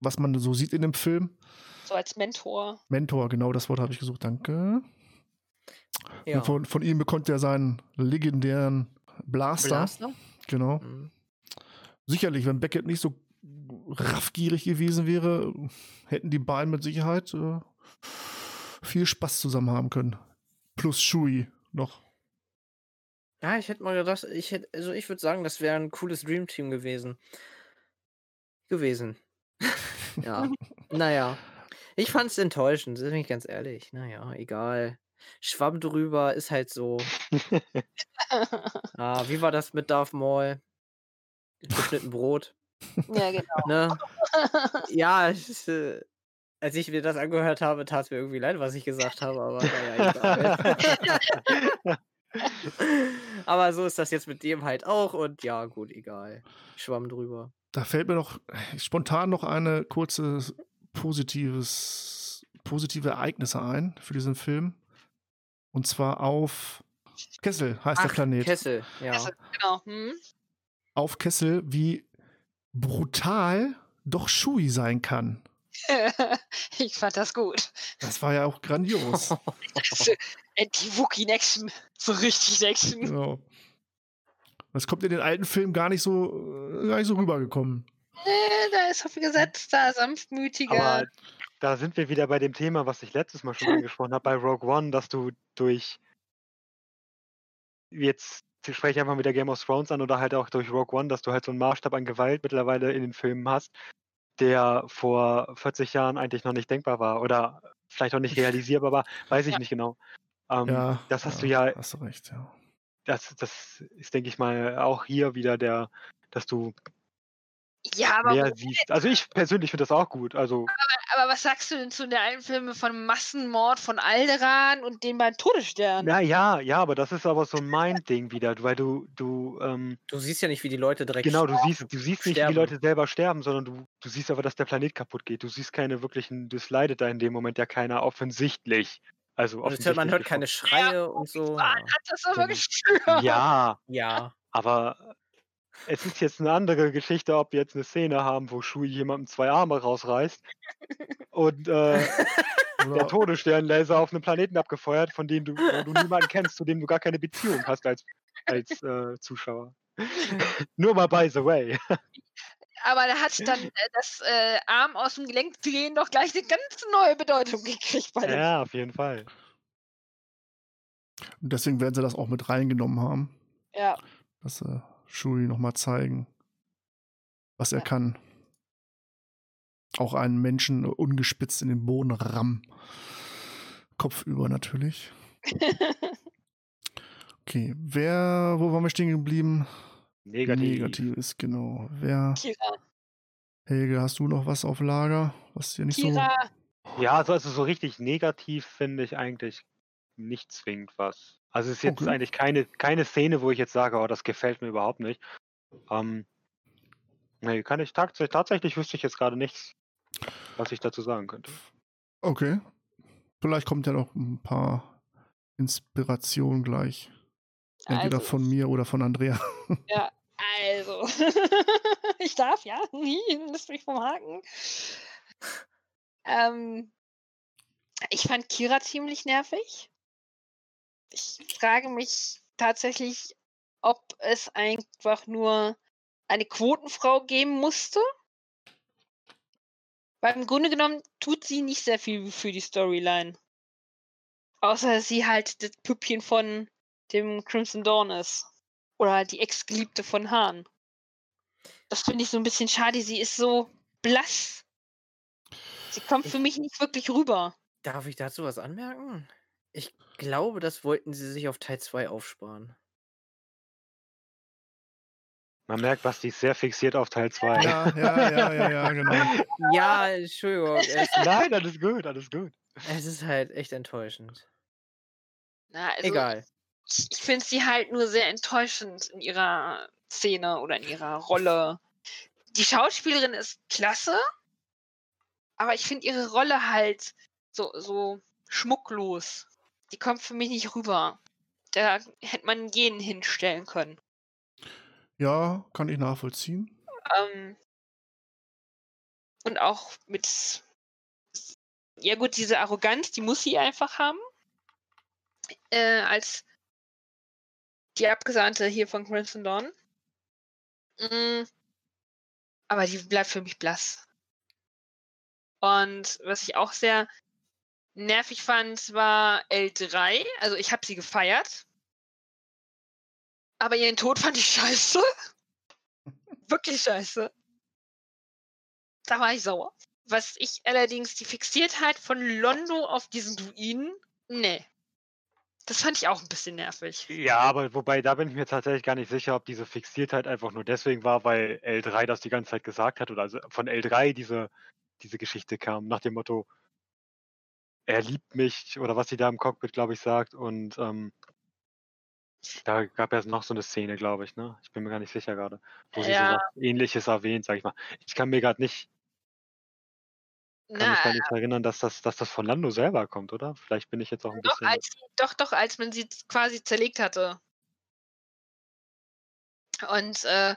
was man so sieht in dem Film. So als Mentor. Mentor, genau das Wort habe ich gesucht, danke. Ja. Von, von ihm bekommt er seinen legendären Blaster. Blaster? Genau. Mhm. Sicherlich, wenn Beckett nicht so raffgierig gewesen wäre, hätten die beiden mit Sicherheit äh, viel Spaß zusammen haben können. Plus Shui noch. Ja, ich hätte mal gedacht, ich hätte, also ich würde sagen, das wäre ein cooles Dream Team gewesen. Gewesen. ja. naja. Ich fand's enttäuschend, bin ich ganz ehrlich. Naja, egal. Schwamm drüber, ist halt so. Ah, wie war das mit Darth Maul? Geschnitten Brot. ja, genau. Ne? ja, es, äh, als ich mir das angehört habe, tat es mir irgendwie leid, was ich gesagt habe, aber naja, egal. aber so ist das jetzt mit dem halt auch und ja, gut, egal. Schwamm drüber. Da fällt mir noch spontan noch eine kurze positives, positive Ereignisse ein für diesen Film. Und zwar auf Kessel heißt der Ach, Planet. Kessel, ja. Also, genau. Hm? Auf Kessel, wie brutal doch Shui sein kann. ich fand das gut. Das war ja auch grandios. Das, äh, die Wookie in Action. So richtig Action. Genau. Das kommt in den alten Filmen gar nicht so, äh, gar nicht so rübergekommen. Nee, da ist auf gesetzter, sanftmütiger. Aber da sind wir wieder bei dem Thema, was ich letztes Mal schon angesprochen habe, bei Rogue One, dass du durch jetzt spreche ich einfach mit der Game of Thrones an oder halt auch durch Rogue One, dass du halt so einen Maßstab an Gewalt mittlerweile in den Filmen hast, der vor 40 Jahren eigentlich noch nicht denkbar war oder vielleicht auch nicht realisierbar war, weiß ich Ja. nicht genau. Ähm, Ja, das hast du ja, Hast du recht, ja. das, das ist, denke ich mal, auch hier wieder der, dass du ja, aber, mehr siehst. Also ich persönlich finde das auch gut. Also aber was sagst du denn zu den alten Filmen von Massenmord von Alderan und den beiden Todessternen? Na ja, ja, aber das ist aber so mein Ding wieder, weil du, du, ähm, Du siehst ja nicht, wie die Leute direkt genau, du sterben. siehst, du siehst nicht, wie sterben. die Leute selber sterben, sondern du, du siehst aber, dass der Planet kaputt geht. Du siehst keine wirklichen, das leidet da in dem Moment ja keiner offensichtlich. Also es hört, man hört keine offensichtlich Schreie und so. Ja. hat das aber Genau. gestört. Ja, ja. aber es ist jetzt eine andere Geschichte, ob wir jetzt eine Szene haben, wo Shui jemandem zwei Arme rausreißt und äh, der Todessternlaser auf einem Planeten abgefeuert, von dem du, du niemanden kennst, zu dem du gar keine Beziehung hast als, als äh, Zuschauer. Nur mal by the way. Aber da hat dann äh, das äh, Arm aus dem Gelenk drehen doch gleich eine ganz neue Bedeutung gekriegt bei dem. Ja, auf jeden Fall. und deswegen werden sie das auch mit reingenommen haben, Ja. dass sie Shui nochmal zeigen, was er Ja. kann. Auch einen Menschen ungespitzt in den Boden rammen. Kopfüber natürlich. Okay, wer, wo waren wir stehen geblieben? Negativ. Negativ ist genau. Wer, Kira, Helge, hast du noch was auf Lager, was dir nicht Kira, Ja, also, also so richtig negativ finde ich eigentlich nicht zwingend was. Also es ist jetzt Okay. eigentlich keine, keine Szene, wo ich jetzt sage, oh, das gefällt mir überhaupt nicht. Ähm, nee, kann ich tats tatsächlich wüsste ich jetzt gerade nichts, was ich dazu sagen könnte. Okay. Vielleicht kommt ja noch ein paar Inspirationen gleich. Entweder Also, von mir oder von Andrea. Ja, also. ich darf, ja. Lass mich vom Haken. Ähm, ich fand Kira ziemlich nervig. Ich frage mich tatsächlich, ob es einfach nur eine Quotenfrau geben musste. Weil im Grunde genommen tut sie nicht sehr viel für die Storyline. Außer dass sie halt das Püppchen von dem Crimson Dawn ist. Oder halt die Ex-Geliebte von Hahn. Das finde ich so ein bisschen schade. Sie ist so blass. Sie kommt für mich nicht wirklich rüber. Darf ich dazu was anmerken? Ich glaube, das wollten sie sich auf Teil 2 aufsparen. Man merkt, Basti ist sehr fixiert auf Teil 2. Ja, ja, ja, ja, ja, genau. Ja, Entschuldigung. Es, Nein, alles gut, alles gut. es ist halt echt enttäuschend. Na, also, Egal. Ich, ich finde sie halt nur sehr enttäuschend in ihrer Szene oder in ihrer Rolle. Die Schauspielerin ist klasse, aber ich finde ihre Rolle halt so, so schmucklos. Die kommt für mich nicht rüber. Da hätte man jeden hinstellen können. Ja, kann ich nachvollziehen. Ähm, und auch mit. Ja, gut, diese Arroganz, die muss sie einfach haben. Äh, als die Abgesandte hier von Crimson Dawn. Mm, aber die bleibt für mich blass. Und was ich auch sehr nervig fand, war L3. Also ich habe sie gefeiert. Aber ihren Tod fand ich scheiße. Wirklich scheiße. Da war ich sauer. Was ich allerdings, die Fixiertheit von Londo auf diesen Druiden, nee. Das fand ich auch ein bisschen nervig. Ja, aber wobei, da bin ich mir tatsächlich gar nicht sicher, ob diese Fixiertheit einfach nur deswegen war, weil L3 das die ganze Zeit gesagt hat oder also von L3 diese, diese Geschichte kam, nach dem Motto, er liebt mich oder was sie da im Cockpit, glaube ich, sagt und ähm, da gab es noch so eine Szene, glaube ich, ne? Ich bin mir gar nicht sicher gerade, wo sie Ja. so was ähnliches erwähnt, sag ich mal. Ich kann mir gerade nicht, kann mich Na, gar nicht erinnern, dass das, dass das von Lando selber kommt, oder? Vielleicht bin ich jetzt auch ein doch, bisschen. als, doch, doch, als man sie quasi zerlegt hatte. Und äh,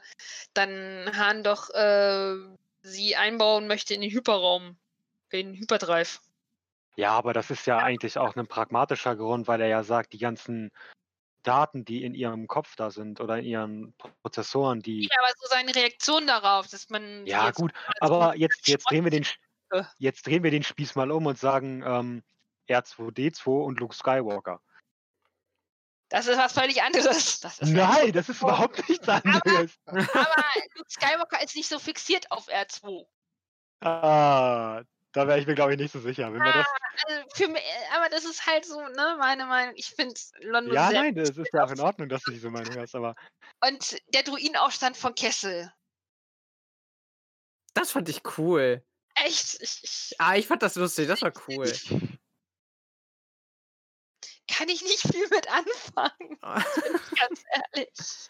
dann Hahn doch äh, sie einbauen möchte in den Hyperraum, den Hyperdrive. Ja, aber das ist ja eigentlich auch ein pragmatischer Grund, weil er ja sagt, die ganzen Daten, die in ihrem Kopf da sind oder in ihren Prozessoren, die. Ja, aber so seine Reaktion darauf, dass man. Ja, gut, aber jetzt, jetzt drehen wir den jetzt drehen wir den Spieß mal um und sagen ähm, R2D2 und Luke Skywalker. Das ist was völlig anderes. Das Nein, das ist überhaupt nichts anderes. Aber Luke Skywalker ist nicht so fixiert auf R2. Ah, da wäre ich mir, glaube ich, nicht so sicher. Wenn wir das, Also für mich, aber das ist halt so, ne, meine Meinung. Ich finde London ja, sehr. nein, das ist ja auch in Ordnung, dass du diese Meinung hast, aber Und der Druidenaufstand von Kessel. Das fand ich cool. Echt, ich, ich Ah, ich fand das lustig, das war cool. kann ich nicht viel mit anfangen, ganz ehrlich.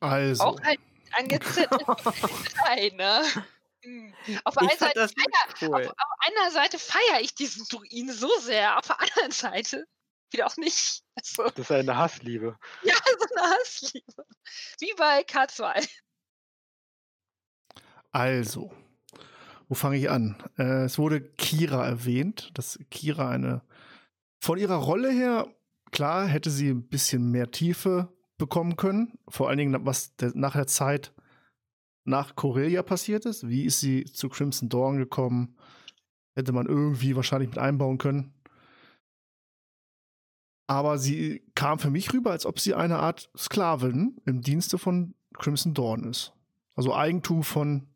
Also, Auch halt angezettelt drei, ne? Hm. Auf der Ich Seite, feier, cool. auf, auf einer Seite feiere ich diesen Druiden so sehr, auf der anderen Seite wieder auch nicht. Also, das ist eine Hassliebe. ja, so eine Hassliebe. Wie bei K2. also, wo fange ich an? Äh, es wurde Kira erwähnt, dass Kira eine von ihrer Rolle her, klar, hätte sie ein bisschen mehr Tiefe bekommen können. Vor allen Dingen, was der, nach der Zeit nach Corellia passiert ist. Wie ist sie zu Crimson Dawn gekommen? Hätte man irgendwie wahrscheinlich mit einbauen können. Aber sie kam für mich rüber, als ob sie eine Art Sklavin im Dienste von Crimson Dawn ist. Also Eigentum von.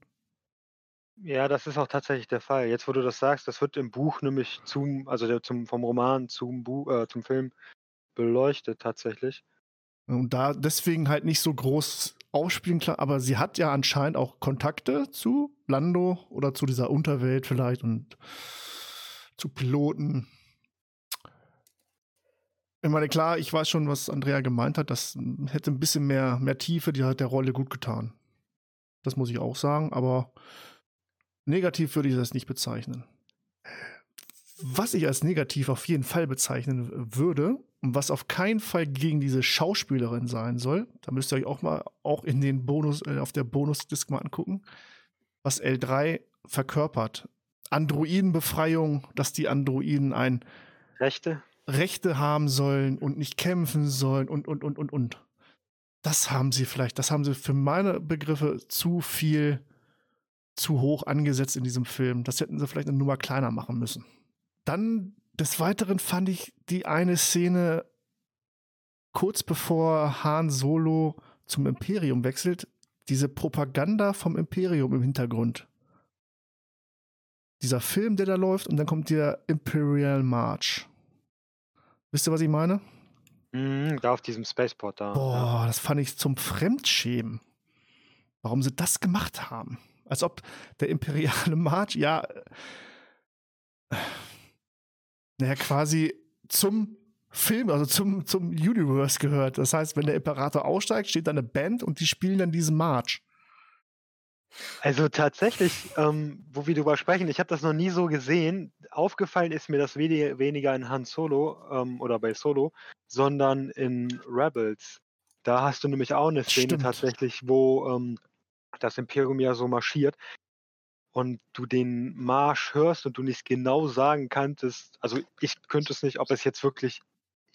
Ja, das ist auch tatsächlich der Fall. Jetzt, wo du das sagst, das wird im Buch nämlich zum, also zum, vom Roman zum, Bu äh, zum Film beleuchtet tatsächlich. Und da deswegen halt nicht so groß aufspielen, klar, aber sie hat ja anscheinend auch Kontakte zu Lando oder zu dieser Unterwelt vielleicht und zu Piloten. Ich meine, klar, ich weiß schon, was Andrea gemeint hat, das hätte ein bisschen mehr, mehr Tiefe, die hat der Rolle gut getan. Das muss ich auch sagen, aber negativ würde ich das nicht bezeichnen. Was ich als negativ auf jeden Fall bezeichnen würde und was auf keinen Fall gegen diese Schauspielerin sein soll, da müsst ihr euch auch mal auch in den Bonus, äh, auf der Bonusdisk mal angucken, was L3 verkörpert. Androidenbefreiung, dass die Androiden ein Rechte? Rechte haben sollen und nicht kämpfen sollen und, und, und, und, und. Das haben sie vielleicht, das haben sie für meine Begriffe zu viel, zu hoch angesetzt in diesem Film. Das hätten sie vielleicht eine Nummer kleiner machen müssen. Dann des Weiteren fand ich die eine Szene kurz bevor Han Solo zum Imperium wechselt, diese Propaganda vom Imperium im Hintergrund. dieser Film, der da läuft, und dann kommt der Imperial March. Wisst ihr, was ich meine? Mhm, da auf diesem Spaceport da. Boah, das fand ich zum Fremdschämen. Warum sie das gemacht haben. Als ob der imperiale March, ja, äh, naja, quasi zum Film, also zum, zum Universe gehört. Das heißt, wenn der Imperator aussteigt, steht da eine Band und die spielen dann diesen March. Also tatsächlich, ähm, wo wir drüber sprechen, ich habe das noch nie so gesehen. Aufgefallen ist mir das weniger in Han Solo ähm, oder bei Solo, sondern in Rebels. Da hast du nämlich auch eine Szene Stimmt. tatsächlich, wo ähm, das Imperium ja so marschiert und du den Marsch hörst und du nicht genau sagen kanntest, also ich könnte es nicht, ob es jetzt wirklich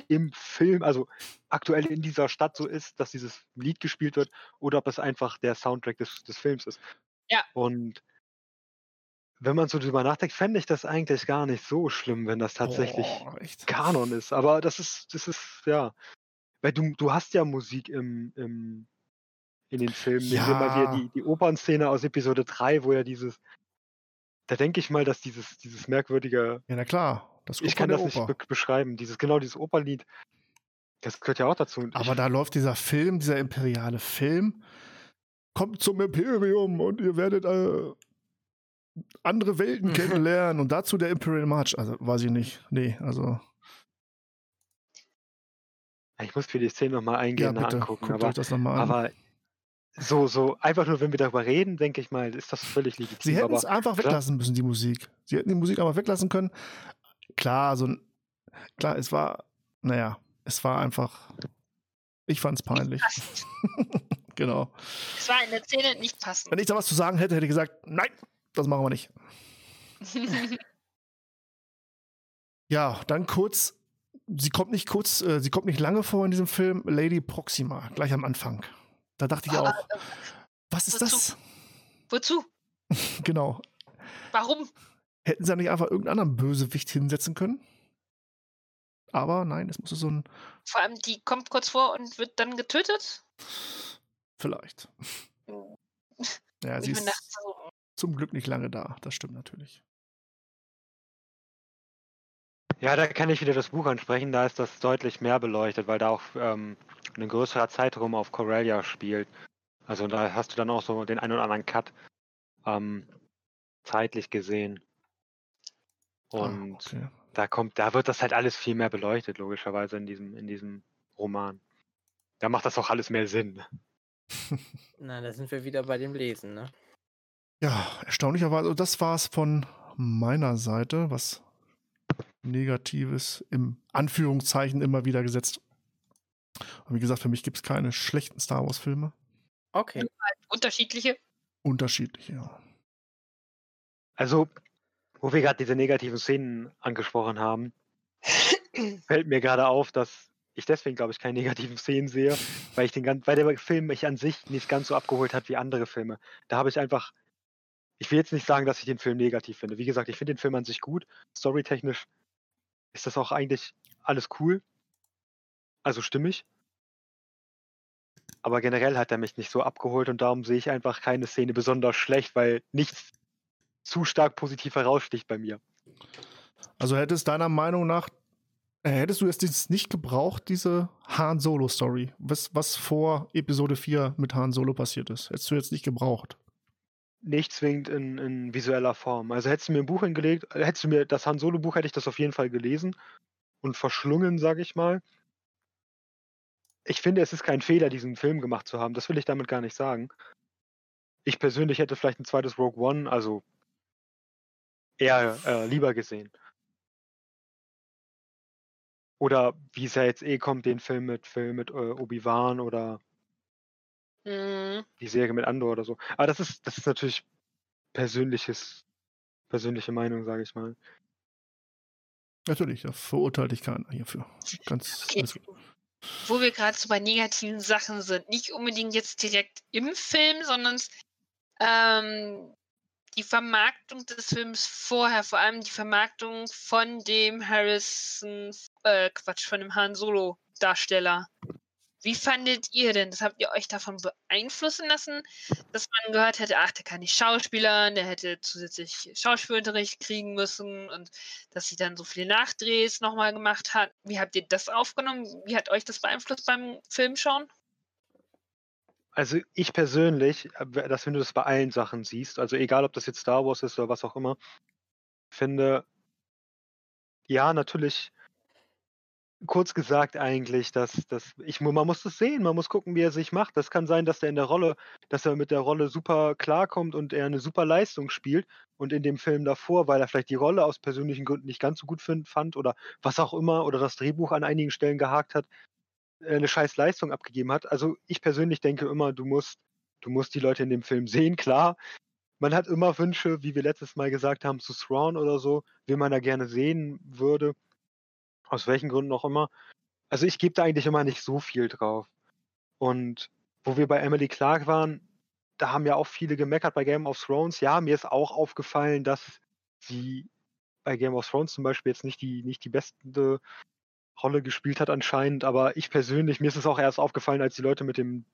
im Film, also aktuell in dieser Stadt so ist, dass dieses Lied gespielt wird oder ob es einfach der Soundtrack des, des Films ist. Ja. Und wenn man so drüber nachdenkt, fände ich das eigentlich gar nicht so schlimm, wenn das tatsächlich echt. Kanon ist. Aber das ist, das ist, ja. Weil du, du hast ja Musik im, im, in den Filmen. Nehmen wir mal Ja. wieder die, die Opernszene aus Episode 3, wo ja dieses, da denke ich mal, dass dieses, dieses merkwürdige, Ja, na klar. Das ich kann das nicht Oper. be beschreiben, dieses, genau dieses Opernlied, das gehört ja auch dazu. Und Aber ich, da läuft dieser Film, dieser imperiale Film. Kommt zum Imperium und ihr werdet äh, andere Welten kennenlernen. Und dazu der Imperial March. Also, weiß ich nicht. Nee, also, ich muss für die Szene nochmal ja, eingehen bitte. angucken. Guckt Aber, euch das nochmal an. aber so, so, einfach nur, wenn wir darüber reden, denke ich mal, ist das völlig legitim. Sie hätten es einfach weglassen müssen, die Musik. Sie hätten die Musik einfach weglassen können. Klar, so ein, klar, es war, naja, es war einfach, ich fand es peinlich. Genau. Es war in der Szene nicht passend. Wenn ich da was zu sagen hätte, hätte ich gesagt, nein, das machen wir nicht. Ja, dann kurz, sie kommt nicht kurz, äh, sie kommt nicht lange vor in diesem Film, Lady Proxima, gleich am Anfang. Da dachte ich Aber, auch, was ist wozu? das? Wozu? Genau. Warum? Hätten sie da nicht einfach irgendeinen anderen Bösewicht hinsetzen können? Aber nein, es musste so ein, Vor allem, die kommt kurz vor und wird dann getötet. vielleicht. Ja, sie ist so, zum Glück nicht lange da, das stimmt natürlich. Ja, da kann ich wieder das Buch ansprechen, da ist das deutlich mehr beleuchtet, weil da auch ähm, ein größerer Zeitraum auf Corellia spielt. Also da hast du dann auch so den einen oder anderen Cut ähm, zeitlich gesehen. Und ah, okay. da kommt, da wird das halt alles viel mehr beleuchtet, logischerweise in diesem, in diesem Roman. Da macht das auch alles mehr Sinn. Na, da sind wir wieder bei dem Lesen, ne? Ja, erstaunlicherweise, das war es von meiner Seite, was Negatives im Anführungszeichen immer wieder gesetzt. Und wie gesagt, für mich gibt es keine schlechten Star Wars-Filme. Okay. unterschiedliche. Unterschiedliche, ja. Also, wo wir gerade diese negativen Szenen angesprochen haben, fällt mir gerade auf, dass ich deswegen, glaube ich, keine negativen Szenen sehe, weil ich den ganz, weil der Film mich an sich nicht ganz so abgeholt hat wie andere Filme. Da habe ich einfach, ich will jetzt nicht sagen, dass ich den Film negativ finde. Wie gesagt, ich finde den Film an sich gut. Storytechnisch ist das auch eigentlich alles cool. Also stimmig. Aber generell hat er mich nicht so abgeholt und darum sehe ich einfach keine Szene besonders schlecht, weil nichts zu stark positiv heraussticht bei mir. Also hättest deiner Meinung nach, äh, hättest du jetzt dieses nicht gebraucht, diese Han Solo-Story, was, was vor Episode 4 mit Han Solo passiert ist? Hättest du jetzt nicht gebraucht? Nicht zwingend in, in visueller Form. Also hättest du mir ein Buch hingelegt, äh, hättest du mir das Han Solo Buch, hätte ich das auf jeden Fall gelesen und verschlungen, sage ich mal. Ich finde, es ist kein Fehler, diesen Film gemacht zu haben. Das will ich damit gar nicht sagen. Ich persönlich hätte vielleicht ein zweites Rogue One, also eher äh, lieber gesehen. Oder wie es ja jetzt eh kommt, den Film mit, Film mit äh, Obi-Wan oder Mhm. die Serie mit Andor oder so. Aber das ist, das ist natürlich persönliches, persönliche Meinung, sage ich mal. Natürlich, da verurteilt dich keiner hierfür. Ganz, Okay. Wo wir gerade so bei negativen Sachen sind. Nicht unbedingt jetzt direkt im Film, sondern ähm, die Vermarktung des Films vorher, vor allem die Vermarktung von dem Harrison, äh, Quatsch, von dem Han Solo-Darsteller. Wie fandet ihr denn, das habt ihr euch davon beeinflussen lassen, dass man gehört hätte, ach, der kann nicht Schauspielern, der hätte zusätzlich Schauspielunterricht kriegen müssen und dass sie dann so viele Nachdrehs nochmal gemacht hat. Wie habt ihr das aufgenommen? Wie hat euch das beeinflusst beim Filmschauen? Also ich persönlich, äh, dass wenn du das bei allen Sachen siehst, also egal ob das jetzt Star Wars ist oder was auch immer, finde, ja, natürlich kurz gesagt eigentlich, dass, dass ich, man muss das sehen, man muss gucken, wie er sich macht. Das kann sein, dass er in der Rolle, dass er mit der Rolle super klarkommt und er eine super Leistung spielt und in dem Film davor, weil er vielleicht die Rolle aus persönlichen Gründen nicht ganz so gut find, fand oder was auch immer oder das Drehbuch an einigen Stellen gehakt hat, äh, eine scheiß Leistung abgegeben hat. Also ich persönlich denke immer, du musst, du musst die Leute in dem Film sehen, klar. Man hat immer Wünsche, wie wir letztes Mal gesagt haben, zu Thrawn oder so, wen man da gerne sehen würde. Aus welchen Gründen auch immer. Also ich gebe da eigentlich immer nicht so viel drauf. Und wo wir bei Emily Clark waren, da haben ja auch viele gemeckert bei Game of Thrones. Ja, mir ist auch aufgefallen, dass sie bei Game of Thrones zum Beispiel jetzt nicht die, nicht die beste Rolle gespielt hat anscheinend, aber ich persönlich, mir ist es auch erst aufgefallen, als die Leute mit dem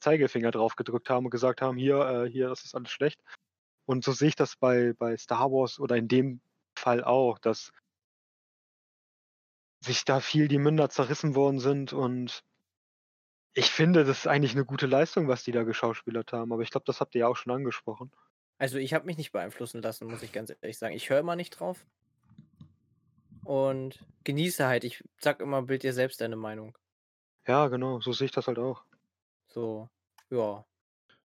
Zeigefinger drauf gedrückt haben und gesagt haben, hier, äh, hier, das ist alles schlecht. Und so sehe ich das bei, bei Star Wars oder in dem Fall auch, dass sich da viel die Münder zerrissen worden sind und ich finde, das ist eigentlich eine gute Leistung, was die da geschauspielert haben, aber ich glaube, das habt ihr ja auch schon angesprochen. Also ich habe mich nicht beeinflussen lassen, muss ich ganz ehrlich sagen. Ich höre immer nicht drauf und genieße halt. Ich sag immer, bild dir selbst deine Meinung. Ja, genau, so sehe ich das halt auch. So, ja.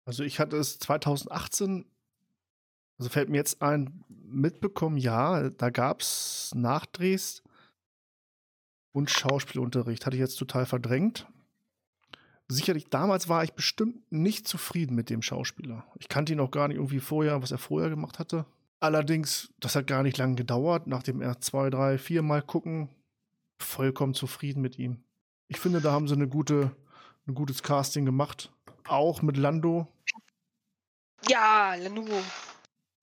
Also ich hatte es 2018, also fällt mir jetzt ein, mitbekommen, ja, da gab es Nachdrehs und Schauspielunterricht. Hatte ich jetzt total verdrängt. Sicherlich, damals war ich bestimmt nicht zufrieden mit dem Schauspieler. Ich kannte ihn auch gar nicht irgendwie vorher, was er vorher gemacht hatte. Allerdings, das hat gar nicht lange gedauert. Nach dem erst zwei, drei, vier Mal gucken, vollkommen zufrieden mit ihm. Ich finde, da haben sie eine gute, ein gutes Casting gemacht. Auch mit Lando. Ja, Lando.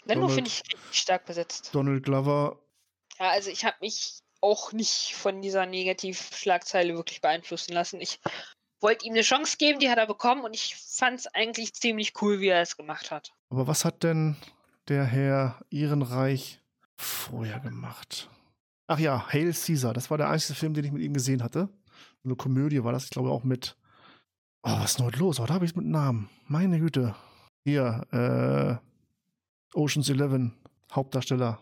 Lando finde ich stark besetzt. Donald Glover. Ja, also ich habe mich auch nicht von dieser Negativschlagzeile wirklich beeinflussen lassen. Ich wollte ihm eine Chance geben, die hat er bekommen und ich fand es eigentlich ziemlich cool, wie er es gemacht hat. Aber was hat denn der Herr Ehrenreich vorher gemacht? Ach ja, Hail Caesar. Das war der einzige Film, den ich mit ihm gesehen hatte. Eine Komödie war das, ich glaube, auch mit. Oh, was ist denn heute los? Heute habe ich es mit Namen. Meine Güte. Hier, äh, Ocean's Eleven, Hauptdarsteller.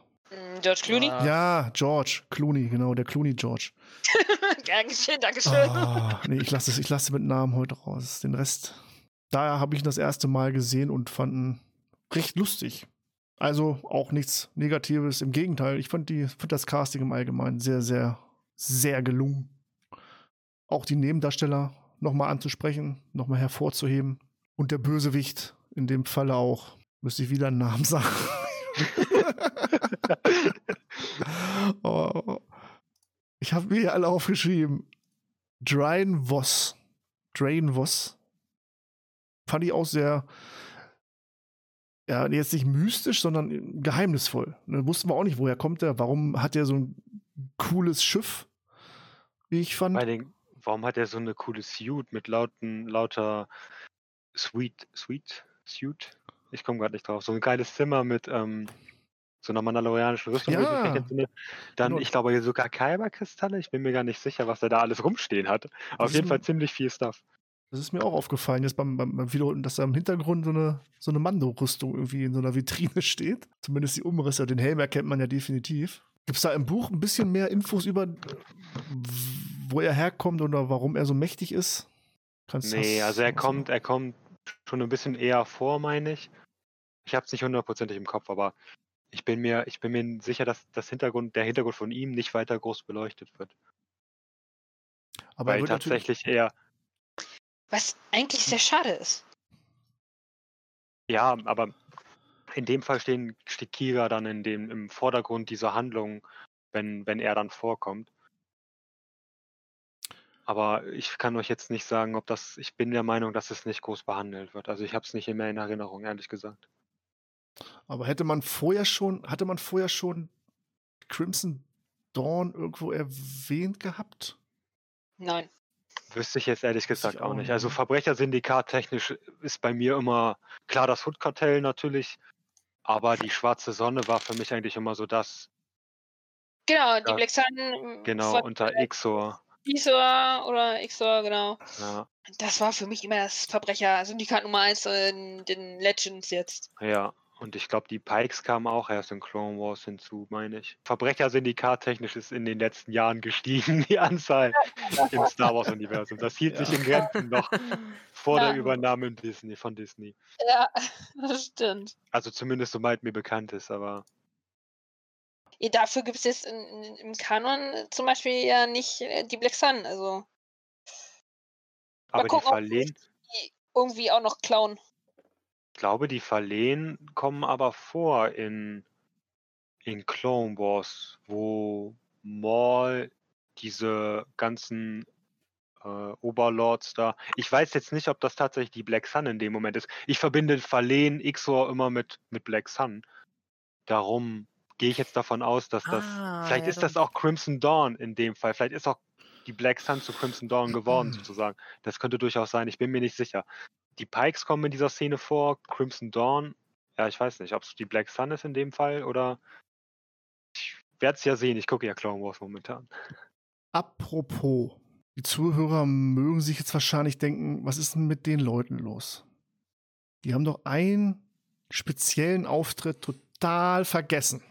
George Clooney? Ah. Ja, George Clooney, genau, der Clooney George. Dankeschön, Dankeschön. Ah, nee, ich lasse es, ich lasse mit Namen heute raus. Den Rest. Daher habe ich ihn das erste Mal gesehen und fand ihn recht lustig. Also auch nichts Negatives. Im Gegenteil, ich fand, die, fand das Casting im Allgemeinen sehr, sehr, sehr gelungen. Auch die Nebendarsteller nochmal anzusprechen, nochmal hervorzuheben. Und der Bösewicht in dem Falle auch. Müsste ich wieder einen Namen sagen. oh. Ich habe mir hier alle aufgeschrieben. Drain Voss. Drain Voss. Fand ich auch sehr, ja, jetzt nicht mystisch, sondern geheimnisvoll. Da wussten wir auch nicht, woher kommt er. Warum hat er so ein cooles Schiff, wie ich fand. Bei den, warum hat er so eine coole Suit mit lauten, lauter Sweet, Sweet, Suit? Ich komme gerade nicht drauf. So ein geiles Zimmer mit ähm, so einer mandalorianischen Rüstung. ich Ja. recht entsinne. Dann, Genau. ich glaube, sogar Kyberkristalle. Ich bin mir gar nicht sicher, was er da alles rumstehen hat. Auf jeden Fall ziemlich viel Stuff. Das ist mir auch aufgefallen, jetzt beim, beim, beim Wiederholen, dass da im Hintergrund so eine, so eine Mando-Rüstung irgendwie in so einer Vitrine steht. Zumindest die Umrisse. Den Helm erkennt man ja definitiv. Gibt es da im Buch ein bisschen mehr Infos über, wo er herkommt oder warum er so mächtig ist? Kannst Nee, das also er kommt, er kommt schon ein bisschen eher vor, meine ich. Ich habe es nicht hundertprozentig im Kopf, aber ich bin mir, ich bin mir sicher, dass das Hintergrund, der Hintergrund von ihm nicht weiter groß beleuchtet wird. Aber er weil wird tatsächlich eher, Was eigentlich sehr schade ist. ja, aber in dem Fall stehen, steht Kira dann in dem, im Vordergrund dieser Handlung, wenn, wenn er dann vorkommt. Aber ich kann euch jetzt nicht sagen, ob das, ich bin der Meinung, dass es nicht groß behandelt wird. Also ich habe es nicht mehr in Erinnerung, ehrlich gesagt. Aber hätte man vorher schon, hatte man vorher schon Crimson Dawn irgendwo erwähnt gehabt? Nein. Wüsste ich jetzt ehrlich gesagt auch auch nicht. Also ne? Verbrechersyndikat technisch ist bei mir immer klar das Hood-Kartell natürlich, aber die Schwarze Sonne war für mich eigentlich immer so das, Genau, die. Black Sun genau, unter Ixor. Isor oder Ixor, genau. Ja, Das war für mich immer das Verbrecher-Syndikat Nummer 1 in den Legends jetzt. ja. Und ich glaube, die Pikes kamen auch erst in Clone Wars hinzu, meine ich. Verbrechersyndikat technisch ist in den letzten Jahren gestiegen, die Anzahl im Star Wars-Universum. Das hielt sich in Grenzen noch vor der Ja. Übernahme in Disney, von Disney. Ja, das stimmt. Also zumindest soweit mir bekannt ist, aber Ja, dafür gibt es jetzt in, im Kanon zum Beispiel ja nicht äh, die Black Sun. Also aber die gucken, die irgendwie auch noch klauen. Ich glaube, die Verlehen kommen aber vor in, in Clone Wars, wo Maul diese ganzen äh, Oberlords da. Ich weiß jetzt nicht, ob das tatsächlich die Black Sun in dem Moment ist. Ich verbinde Verlehen Ixor immer mit, mit Black Sun. Darum gehe ich jetzt davon aus, dass das. Ah, vielleicht ja, ist das auch Crimson Dawn in dem Fall. Vielleicht ist auch die Black Sun zu Crimson Dawn geworden, sozusagen. Das könnte durchaus sein. Ich bin mir nicht sicher. Die Pikes kommen in dieser Szene vor, Crimson Dawn. Ja, ich weiß nicht, ob es die Black Sun ist in dem Fall oder. Ich werde es ja sehen. Ich gucke ja Clone Wars momentan. Apropos, die Zuhörer mögen sich jetzt wahrscheinlich denken, was ist denn mit den Leuten los? Die haben doch einen speziellen Auftritt total vergessen.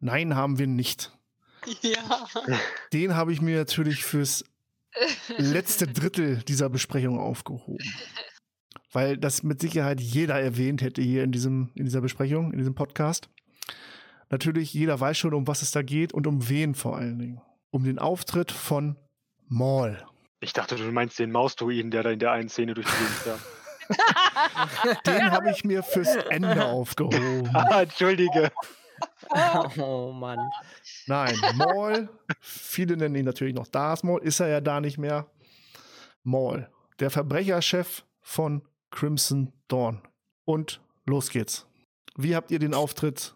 Nein, haben wir nicht. Ja. Den habe ich mir natürlich fürs letzte Drittel dieser Besprechung aufgehoben. Weil das mit Sicherheit jeder erwähnt hätte hier in, diesem, in dieser Besprechung, in diesem Podcast. Natürlich, jeder weiß schon, um was es da geht und um wen vor allen Dingen. Um den Auftritt von Maul. Ich dachte, du meinst den Mausdruiden, der da in der einen Szene durch die Gegend fährt. Den habe ich mir fürs Ende aufgehoben. Ah, Entschuldige. Oh Mann. Nein, Maul, viele nennen ihn natürlich noch Darth Maul, ist er ja da nicht mehr. Maul, der Verbrecherchef von Crimson Dawn. Und los geht's. Wie habt ihr den Auftritt?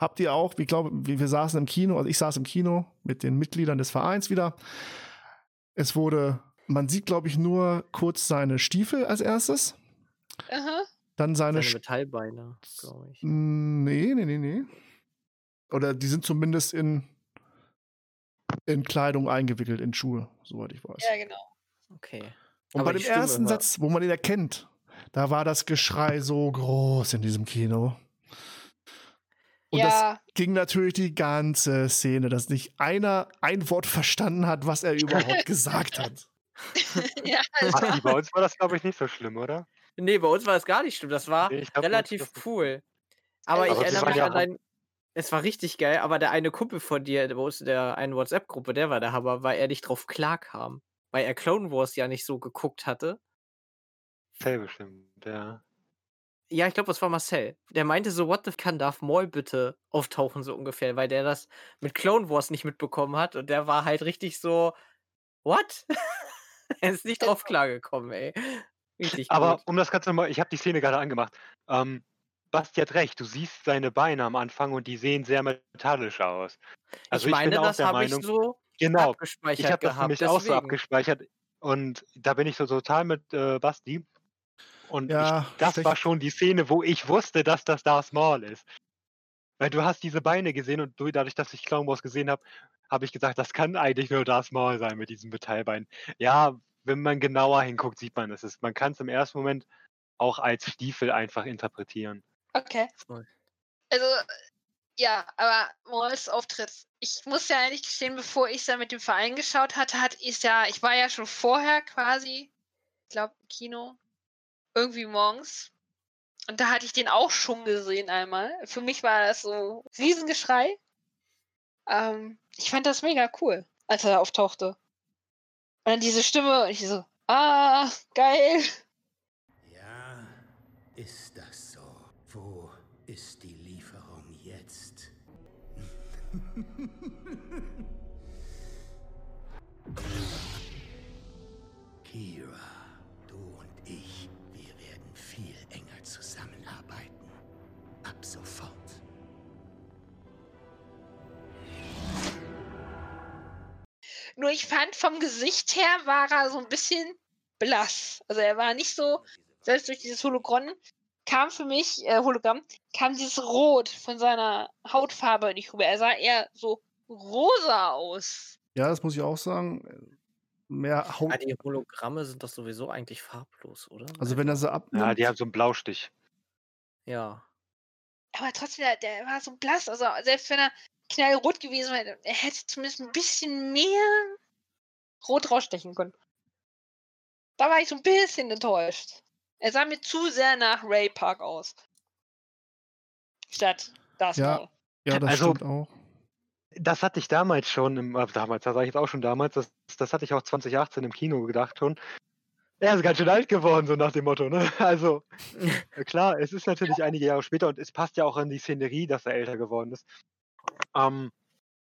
Habt ihr auch, ich glaube, wir, wir saßen im Kino, also ich saß im Kino mit den Mitgliedern des Vereins wieder. Es wurde, man sieht, glaube ich, nur kurz seine Stiefel als erstes. Aha. Dann seine, Seine Metallbeine, glaube ich. Nee, nee, nee, nee. Oder die sind zumindest in, in Kleidung eingewickelt, in Schuhe, soweit ich weiß. Ja, genau. Okay. Und aber bei dem Stimme ersten war- Satz, wo man ihn erkennt, da war das Geschrei so groß in diesem Kino. Und das ja, ging natürlich die ganze Szene, dass nicht einer ein Wort verstanden hat, was er überhaupt gesagt hat. ja, Ach, bei uns war das, glaube ich, nicht so schlimm, oder? Nee, bei uns war das gar nicht schlimm. Das war Nee, ich relativ das- cool. Aber Aber ich sie erinnere mich ja an auch- dein. Es war richtig geil, aber der eine Kumpel von dir, der bei uns in der einen WhatsApp-Gruppe, der war der Hammer, weil er nicht drauf klarkam. Weil er Clone Wars ja nicht so geguckt hatte. Zell bestimmt, ja. Ja, ich glaube, das war Marcel. Der meinte so, what the kann Darth Maul bitte auftauchen, so ungefähr, weil der das mit Clone Wars nicht mitbekommen hat und der war halt richtig so, what? er ist nicht drauf klargekommen, ey. Richtig Aber gut. um das Ganze mal, ich habe die Szene gerade angemacht. Ähm, Basti hat recht, du siehst seine Beine am Anfang und die sehen sehr metallisch aus. Also ich meine, bin auch das habe ich so genau, abgespeichert ich habe das gehabt. nämlich auch so abgespeichert und da bin ich so total mit äh, Basti. Und Ja, ich, das war schon die Szene, wo ich wusste, dass das Darth Maul ist. Weil du hast diese Beine gesehen und du, dadurch, dass ich Clone Wars gesehen habe, habe ich gesagt, das kann eigentlich nur Darth Maul sein mit diesem Metallbein. Ja, wenn man genauer hinguckt, sieht man es. Ist- Man kann es im ersten Moment auch als Stiefel einfach interpretieren. okay. Also, ja, aber Mauls Auftritt. Ich muss ja ehrlich gestehen, bevor ich es ja mit dem Verein geschaut hatte, hat ich ja, ich war ja schon vorher quasi, ich glaube, im Kino, irgendwie morgens. Und da hatte ich den auch schon gesehen einmal. Für mich war das so Riesengeschrei. Ähm, ich fand das mega cool, als er auftauchte. Und dann diese Stimme und ich so, ah, geil. Ja, ist das so? Wo ist die Lieferung jetzt? ich fand, vom Gesicht her war er so ein bisschen blass. Also er war nicht so, selbst durch dieses Hologramm kam für mich, äh, Hologramm, kam dieses Rot von seiner Hautfarbe nicht rüber. Er sah eher so rosa aus. Ja, das muss ich auch sagen. Mehr Haut. Ja, die Hologramme sind doch sowieso eigentlich farblos, oder? Also wenn er sie abnimmt. Ja, die haben so einen Blaustich. Ja. Aber trotzdem, der, der war so blass. Also selbst wenn er knallrot gewesen wäre, er hätte zumindest ein bisschen mehr rot rausstechen können. Da war ich so ein bisschen enttäuscht. Er sah mir zu sehr nach Ray Park aus. Statt das Ja. Ja, das Also- stimmt auch. Das hatte ich damals schon, im, äh, damals, das sage ich jetzt auch schon damals, das, das hatte ich auch 2018 im Kino gedacht schon. Er ist ganz schön alt geworden, so nach dem Motto, ne? Also, äh, klar, es ist natürlich einige Jahre später und es passt ja auch an die Szenerie, dass er älter geworden ist. Ähm,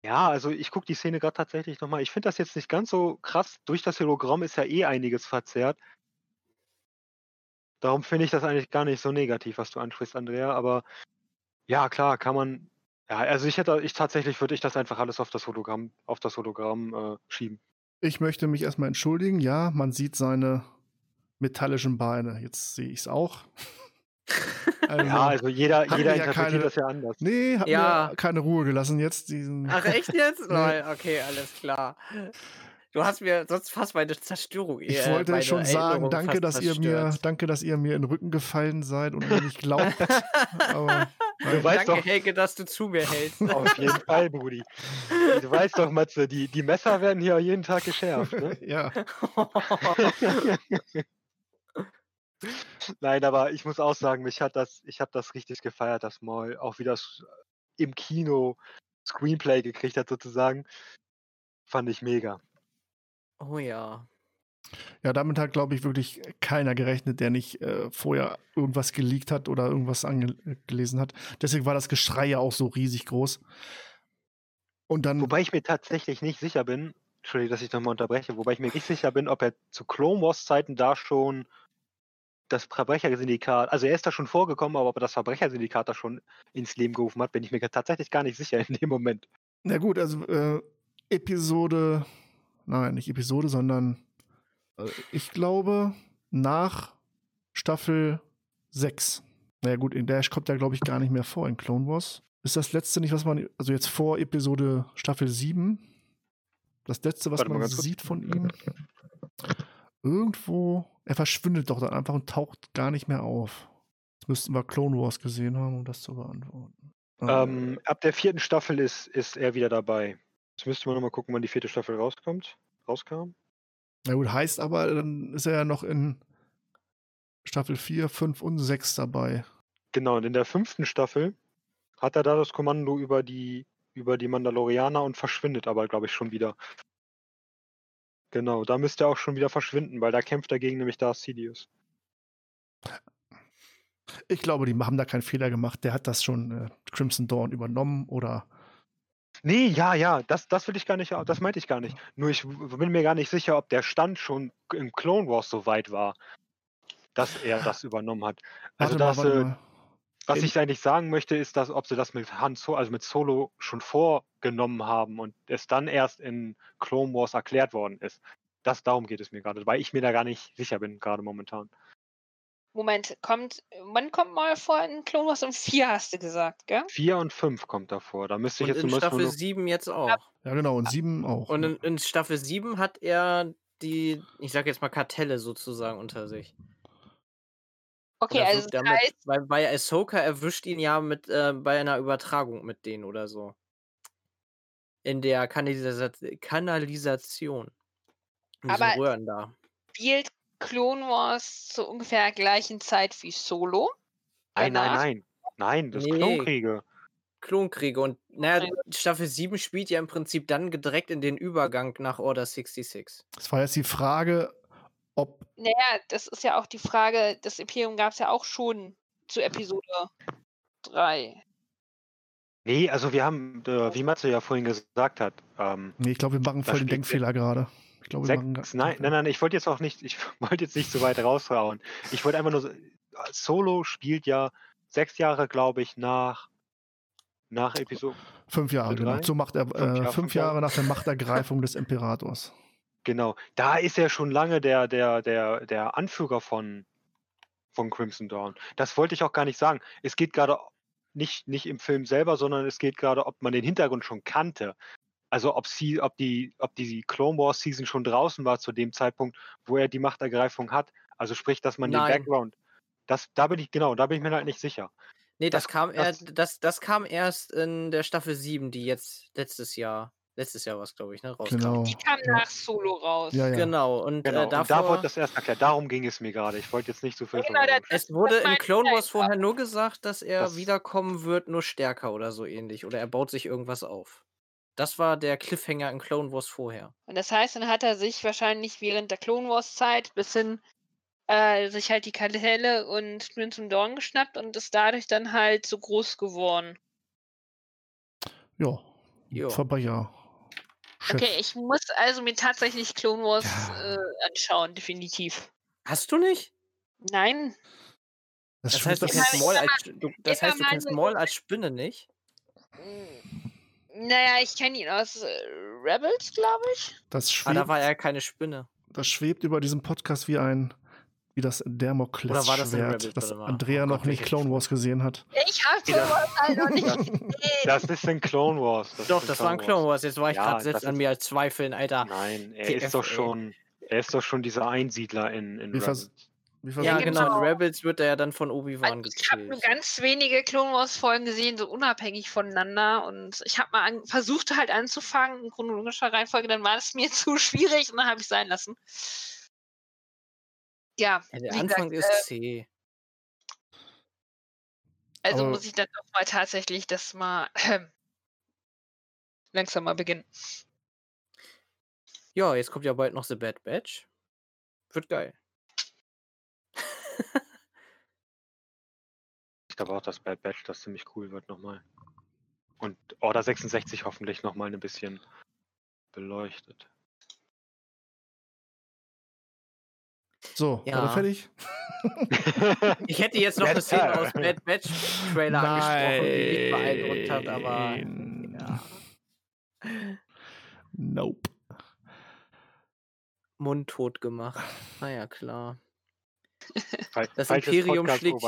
ja, also ich gucke die Szene gerade tatsächlich nochmal. Ich finde das jetzt nicht ganz so krass. Durch das Hologramm ist ja eh einiges verzerrt. Darum finde ich das eigentlich gar nicht so negativ, was du ansprichst, Andrea. Aber ja, klar, kann man. Ja, also ich hätte, ich tatsächlich würde ich das einfach alles auf das Hologramm, auf das Hologramm äh, schieben. Ich möchte mich erstmal entschuldigen. Ja, man sieht seine metallischen Beine. Jetzt sehe ich es auch. Also, Ja, also jeder, hat jeder mir ja interpretiert keine- das ja anders. nee, hat Ja. mir keine Ruhe gelassen jetzt. Diesen, Ach, echt jetzt? Lol, okay, alles klar. Du hast mir sonst fast meine Zerstörung. ich äh, wollte schon sagen, danke, dass ihr mir, danke, dass ihr mir in den Rücken gefallen seid und mir nicht glaubt. Aber Du weißt Danke, doch- Helge, dass du zu mir hältst. Auf jeden Fall, Brudi. Du weißt doch, Matze, die, die Messer werden hier jeden Tag geschärft. Ne? ja, Nein, aber ich muss auch sagen, mich hat das, ich habe das richtig gefeiert, das Maul, auch wie das im Kino Screenplay gekriegt hat, sozusagen. Fand ich mega. oh ja. ja, damit hat, glaube ich, wirklich keiner gerechnet, der nicht äh, vorher irgendwas geleakt hat oder irgendwas angelesen hat. Deswegen war das Geschrei ja auch so riesig groß. Und dann, Wobei ich mir tatsächlich nicht sicher bin, Entschuldigung, dass ich nochmal unterbreche, wobei ich mir nicht sicher bin, ob er zu Clone Wars Zeiten da schon das Verbrechersyndikat, also er ist da schon vorgekommen, aber ob er das Verbrechersyndikat da schon ins Leben gerufen hat, bin ich mir tatsächlich gar nicht sicher in dem Moment. na gut, also äh, Episode, nein, nicht Episode, sondern äh, ich glaube nach Staffel 6. Naja gut, in der kommt ja, glaube ich, gar nicht mehr vor in Clone Wars. Ist das letzte nicht, was man, also jetzt vor Episode Staffel 7, das letzte, was Warte man sieht von ihm, irgendwo, er verschwindet doch dann einfach und taucht gar nicht mehr auf. Jetzt müssten wir Clone Wars gesehen haben, um das zu beantworten. Ähm, ab der vierten Staffel ist, ist er wieder dabei. Jetzt müsste man nochmal gucken, wann die vierte Staffel rauskommt. Rauskam. Na gut, heißt aber, dann ist er ja noch in Staffel 4, 5 und 6 dabei. Genau, und in der fünften Staffel hat er da das Kommando über die, über die Mandalorianer und verschwindet aber, glaube ich, schon wieder. Genau, da müsste er auch schon wieder verschwinden, weil da kämpft er gegen nämlich Darth Sidious. Ich glaube, die haben da keinen Fehler gemacht. Der hat das schon äh, Crimson Dawn übernommen oder. Nee, ja, ja, das, das will ich gar nicht, das meinte ich gar nicht. Nur ich bin mir gar nicht sicher, ob der Stand schon im Clone Wars so weit war, dass er das übernommen hat. Also mal, äh. Was ich eigentlich sagen möchte, ist, dass ob sie das mit Han Solo, also mit Solo schon vorgenommen haben und es dann erst in Clone Wars erklärt worden ist. Das darum geht es mir gerade, weil ich mir da gar nicht sicher bin, gerade momentan. Moment, kommt, wann kommt mal vor in Clone Wars um 4 hast du gesagt, gell? Vier und fünf kommt davor. Da müsste ich Und jetzt in Staffel nur- 7 jetzt auch. Ja, genau. Und 7 auch. Und in, in Staffel 7 hat er die, ich sag jetzt mal Kartelle sozusagen unter sich. Okay, also wirkt das er mit, heißt, weil bei Ahsoka erwischt ihn ja mit äh, bei einer Übertragung mit denen oder so. In der Kanalisa Kanalisation. In Aber- Röhren da. spielt Clone Wars zur ungefähr gleichen Zeit wie Solo. Nein, nein, nein. Nein, das Nee. ist Klonkriege. Klonkriege. Und naja, Staffel 7 spielt ja im Prinzip dann direkt in den Übergang nach Order 66. Das war jetzt die Frage, ob. Naja, das ist ja auch die Frage, das Imperium gab es ja auch schon zu Episode 3. Nee, also wir haben, äh, wie Matze ja vorhin gesagt hat, ähm, Nee, ich glaube, wir machen voll den Denkfehler gerade. Ich glaube, wir machen. Sechs, nein, nein, nein, ich wollte jetzt auch nicht, ich wollte jetzt nicht so weit raushauen. Ich wollte einfach nur, so- Solo spielt ja sechs Jahre, glaube ich, nach, Nach Episode. Fünf Jahre, genau. Zur Macht, Fünf äh, Jahre, fünf fünf Jahre. Jahre nach der Machtergreifung des Imperators. Genau. Da ist er schon lange der, der, der, der Anführer von, von Crimson Dawn. Das wollte ich auch gar nicht sagen. Es geht gerade nicht, nicht im Film selber, sondern es geht gerade, ob man den Hintergrund schon kannte. Also ob sie, ob die, ob die Clone Wars Season schon draußen war zu dem Zeitpunkt, wo er die Machtergreifung hat. Also sprich, dass man Nein. den Background. Das, da bin ich, genau, da bin ich mir halt nicht sicher. Nee, das, Das- kam das- er, das, das kam erst in der Staffel 7, die jetzt letztes Jahr, letztes Jahr war es, glaube ich, ne, rauskam. Genau. Die kam Ja. nach Solo raus. Ja, ja. Genau, und Genau. äh, und da davor, wurde das erst erklärt. Darum ging es mir gerade. Ich wollte jetzt nicht so viel genau, es wurde in Clone Wars vorher nur gesagt, dass er Das- wiederkommen wird, nur stärker oder so ähnlich. Oder er baut sich irgendwas auf. Das war der Cliffhanger in Clone Wars vorher. Und das heißt, dann hat er sich wahrscheinlich während der Clone Wars Zeit bis hin äh, sich halt die Kartelle und Crimson Dawn geschnappt und ist dadurch dann halt so groß geworden. Ja. Verbrecher. Chef. Okay, ich muss also mir tatsächlich Clone Wars Ja. äh, anschauen, definitiv. Hast du nicht? Nein, Das, Das heißt, du kennst Maul als, du, das heißt, du kennst Maul als Spinne nicht? Naja, ich kenne ihn aus äh, Rebels, glaube ich. das Ah, schwebt, da war er keine Spinne. das schwebt über diesem Podcast wie ein, wie das Oder war das das. Andrea Oh noch Gott, nicht welches Clone Wars gesehen hat. Ich habe Ja. Clone Wars halt noch nicht gesehen. Das ist in Clone Wars. Das Doch, das war ein Clone Wars. Jetzt war ich Ja, gerade selbst an mir als Zweifeln, Alter. Nein, er TF, ist doch schon, er ist doch schon dieser Einsiedler in, in Rebels. Wie Ja, genau. In Rebels wird er ja dann von Obi-Wan Also ich habe nur ganz wenige Clone Wars Folgen gesehen, so unabhängig voneinander. Und ich habe mal an, versucht halt anzufangen in chronologischer Reihenfolge, dann war es mir zu schwierig und dann habe ich sein lassen. Ja, Ja, der Anfang gesagt, ist zäh. also Aber- muss ich dann doch mal tatsächlich das mal langsam mal beginnen. Ja, jetzt kommt ja bald noch The Bad Batch. Wird geil. Ich glaube auch, dass Bad Batch das ziemlich cool wird nochmal. Und Order 66 hoffentlich nochmal ein bisschen beleuchtet. So, Ja. war fertig? Ich hätte jetzt noch eine Szene aus Bad Batch Trailer angesprochen, die mich beeindruckt hat, aber Nein. ja, Nope. mundtot gemacht. Naja, klar. Fal- Das Imperium schlägt.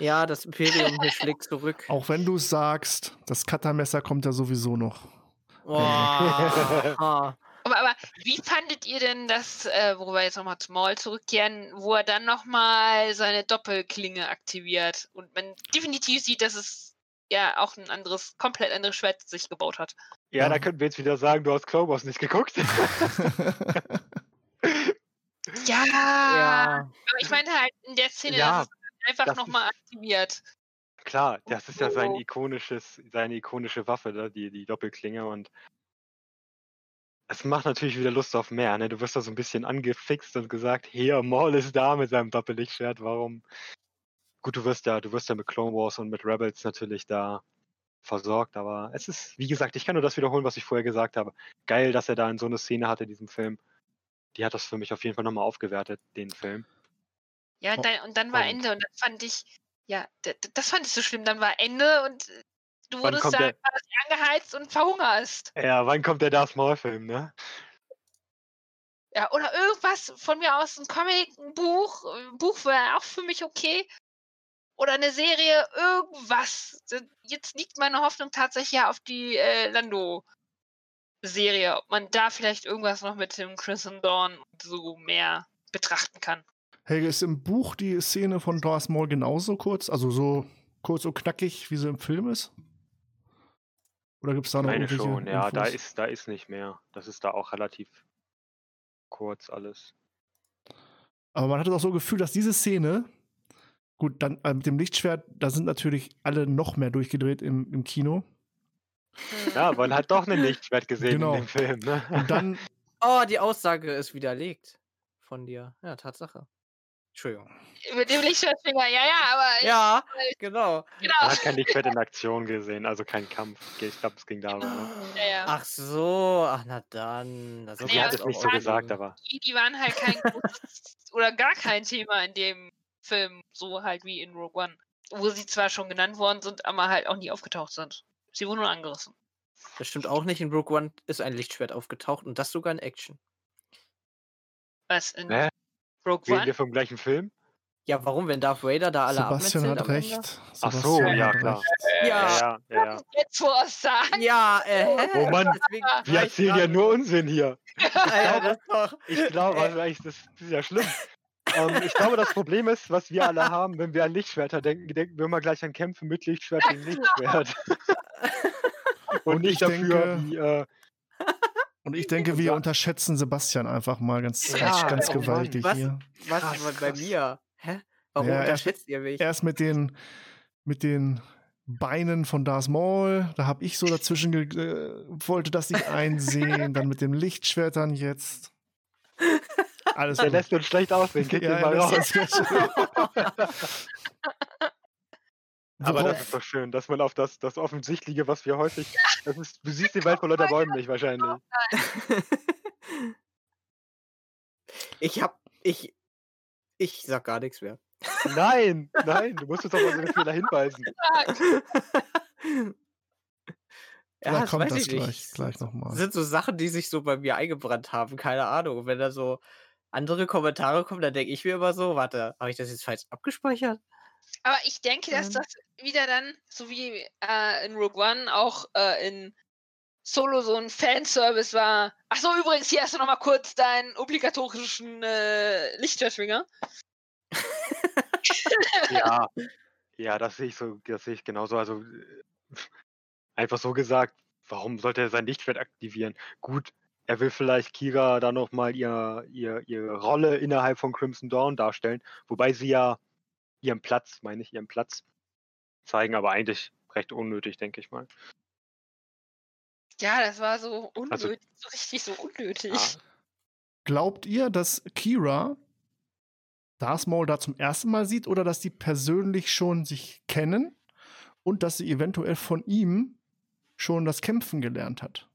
Ja, das Imperium hier schlägt zurück. Auch wenn du sagst, das Cuttermesser kommt ja sowieso noch. Boah. Aber, wie fandet ihr denn das, äh, wo wir jetzt nochmal zum Maul zurückkehren, wo er dann nochmal seine Doppelklinge aktiviert und man definitiv sieht, dass es ja auch ein anderes, komplett anderes Schwert sich gebaut hat. Ja, Ja. da könnten wir jetzt wieder sagen, du hast Clone Wars nicht geguckt. Ja, ja. aber ich meine halt in der Szene, Ja, dass es einfach das nochmal aktiviert. Klar, das ist ja sein Oh. ikonisches, seine ikonische Waffe, ne? die, die Doppelklinge und es macht natürlich wieder Lust auf mehr, ne? Du wirst da so ein bisschen angefixt und gesagt, hier, Maul ist da mit seinem Doppellichtschwert, warum? Gut, du wirst ja, du wirst ja mit Clone Wars und mit Rebels natürlich da versorgt, aber es ist, wie gesagt, ich kann nur das wiederholen, was ich vorher gesagt habe. Geil, dass er da in so eine Szene hatte, diesem Film. Die hat das für mich auf jeden Fall nochmal aufgewertet, den Film. Ja, Oh, und dann, und dann war und- Ende und das fand ich, ja, das fand ich so schlimm. Dann war Ende und äh, du Wann wurdest kommt da der- quasi angeheizt und verhungerst. Ja, wann kommt der Darth Maul-Film, ne? Ja, oder irgendwas von mir aus, ein Comic, ein Buch, ein Buch wäre auch für mich okay. Oder eine Serie, irgendwas. Jetzt liegt meine Hoffnung tatsächlich ja auf die äh, Lando-Serie, ob man da vielleicht irgendwas noch mit dem Crimson Dawn so mehr betrachten kann. Helge, ist im Buch die Szene von Darth Maul genauso kurz, also so kurz und knackig, wie sie im Film ist? Oder gibt es da noch meine irgendwelche schon, ja, da ist, da ist nicht mehr. Das ist da auch relativ kurz alles. Aber man hat auch so ein Gefühl, dass diese Szene, gut, dann äh, mit dem Lichtschwert, da sind natürlich alle noch mehr durchgedreht im, im Kino. Ja, man hat doch ein Lichtschwert gesehen Genau. in dem Film, ne? Und dann, Oh, die Aussage ist widerlegt von dir. Ja, Tatsache. Entschuldigung. Mit dem Lichtschwertfinger, ja, ja, aber ich- Ja, genau. genau. Man hat kein Lichtschwert in Aktion gesehen, also kein Kampf. Ich glaube, es ging darum. Ne? Ja, ja. Ach so, ach na dann. Da So, Ja, die hat es nicht so gesagt, aber die, die waren halt kein großes oder gar kein Thema in dem Film, so halt wie in Rogue One. Wo sie zwar schon genannt worden sind, aber halt auch nie aufgetaucht sind. Sie wurde nur angerissen. Das stimmt auch nicht. In Rogue One ist ein Lichtschwert aufgetaucht und das sogar in Action. Was in Hä? Rogue Reden One? wir vom gleichen Film? Ja, warum, wenn Darth Vader da alle Sebastian hat recht. Ach so, ja, klar. Ja, ja, ja. ja. Jetzt sagt. ja, äh, Oh Mann, Wir ich erzählen ja nur Unsinn hier. Ja, das ist doch. Ich glaube, Äh. also eigentlich, das ist ja schlimm. ähm, ich glaube, das Problem ist, was wir alle haben, wenn wir an Lichtschwerter denken, denken wir immer gleich an Kämpfe mit Lichtschwert gegen Lichtschwert. Und, Und nicht ich dafür, denke- wie, äh, Und ich denke, wir unterschätzen Sebastian einfach mal ganz, Ja, ganz, ganz oh Mann, gewaltig was? hier. Was Krass, war bei mir? Hä? Warum Ja, er- unterschätzt ihr mich? Erst mit den, mit den Beinen von Darth Maul, da habe ich so dazwischen, ge äh, wollte das nicht einsehen, dann mit dem Lichtschwertern jetzt. Alles der gut. lässt uns schlecht aussehen. Kick Ja, den mal er raus. Aber das ist doch schön, dass man auf das, das Offensichtliche, was wir häufig. Das ist, du siehst die Welt vor lauter Bäumen nicht wahrscheinlich. ich hab. Ich. Ich sag gar nichts mehr. Nein, nein, du musst uns doch mal so einen Fehler hinweisen. Vielleicht das kommt weiß das nicht. gleich, gleich Das nochmal. sind so Sachen, die sich so bei mir eingebrannt haben. Keine Ahnung. Wenn da so andere Kommentare kommen, dann denke ich mir immer so: Warte, habe ich das jetzt falsch abgespeichert? Aber ich denke, dass Ähm. das wieder dann, so wie äh, in Rogue One, auch äh, in Solo so ein Fanservice war. Ach so, übrigens, hier hast du noch mal kurz deinen obligatorischen äh, Lichtschwertschwinger. Ja, ja, das sehe ich so, das sehe ich genauso. Also äh, einfach so gesagt, warum sollte er sein Lichtschwert aktivieren? Gut, er will vielleicht Kira da nochmal ihr, ihr, ihre Rolle innerhalb von Crimson Dawn darstellen, wobei sie ja ihren Platz, meine ich, ihren Platz zeigen, aber eigentlich recht unnötig, denke ich mal. Ja, das war so unnötig, Also- so richtig so unnötig. Ja, Glaubt ihr, dass Kira Darth Maul da zum ersten Mal sieht oder dass die persönlich schon sich kennen und dass sie eventuell von ihm schon das Kämpfen gelernt hat?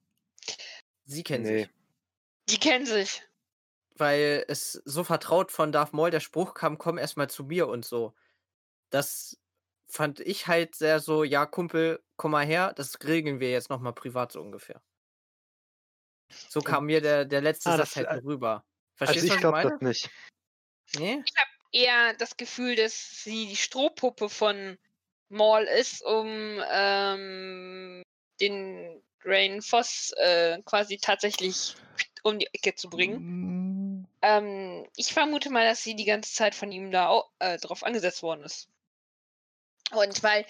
Sie kennen Nee. sich. Die kennen sich. Weil es so vertraut von Darth Maul der Spruch kam, komm erstmal zu mir und so. Das fand ich halt sehr so, ja, Kumpel, komm mal her, das regeln wir jetzt nochmal privat so ungefähr. So kam mir der, der letzte Ah, Satz das, halt äh, rüber. also Verstehst du, ich ich glaube das nicht. Nee? Eher das Gefühl, dass sie die Strohpuppe von Maul ist, um ähm, den Rain Foss äh, quasi tatsächlich um die Ecke zu bringen. Mm, Ähm, ich vermute mal, dass sie die ganze Zeit von ihm da äh, drauf angesetzt worden ist. Und weil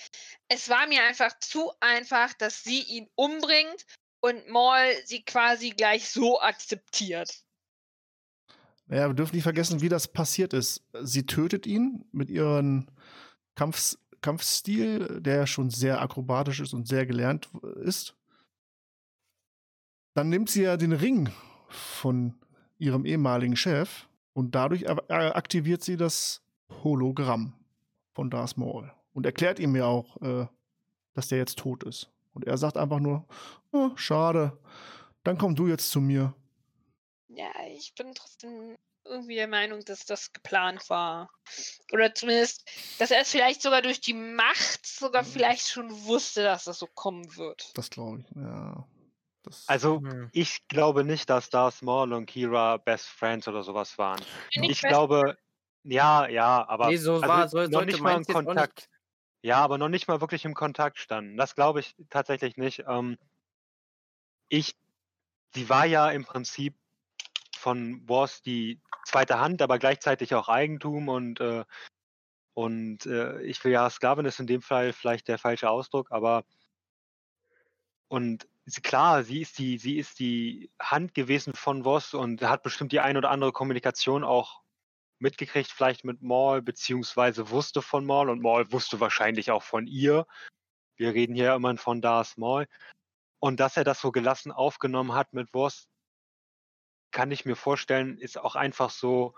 es war mir einfach zu einfach, dass sie ihn umbringt und Maul sie quasi gleich so akzeptiert. Ja, wir dürfen nicht vergessen, wie das passiert ist. Sie tötet ihn mit ihrem Kampfs Kampfstil, der schon sehr akrobatisch ist und sehr gelernt ist. Dann nimmt sie ja den Ring von ihrem ehemaligen Chef und dadurch aktiviert sie das Hologramm von Darth Maul und erklärt ihm ja auch, äh, dass der jetzt tot ist. Und er sagt einfach nur, oh, schade, dann komm du jetzt zu mir. Ja, ich bin trotzdem irgendwie der Meinung, dass das geplant war. Oder zumindest, dass er es vielleicht sogar durch die Macht sogar Mhm. vielleicht schon wusste, dass das so kommen wird. Das glaube ich, ja. Das, Also Hm. ich glaube nicht, dass Darth Maul und Kira Best Friends oder sowas waren. Ich glaube, ja, ja, aber Nee, so also war, so, noch nicht mal im Kontakt. Ja, aber noch nicht mal wirklich im Kontakt standen. Das glaube ich tatsächlich nicht. Ähm, ich, sie war ja im Prinzip von Wars die zweite Hand, aber gleichzeitig auch Eigentum und äh, und äh, ich will ja Sklavin ist in dem Fall vielleicht der falsche Ausdruck, aber und sie, klar, sie ist die, sie ist die Hand gewesen von Voss und hat bestimmt die ein oder andere Kommunikation auch mitgekriegt, vielleicht mit Maul, beziehungsweise wusste von Maul und Maul wusste wahrscheinlich auch von ihr. Wir reden hier immer von Darth Maul. Und dass er das so gelassen aufgenommen hat mit Voss, kann ich mir vorstellen, ist auch einfach so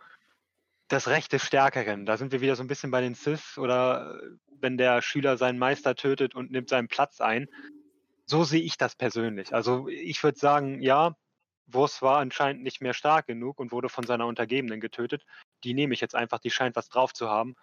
das Recht des Stärkeren. Da sind wir wieder so ein bisschen bei den Sith oder äh, wenn der Schüler seinen Meister tötet und nimmt seinen Platz ein. So sehe ich das persönlich. Also ich würde sagen, ja, Voss war anscheinend nicht mehr stark genug und wurde von seiner Untergebenen getötet. Die nehme ich jetzt einfach, die scheint was drauf zu haben.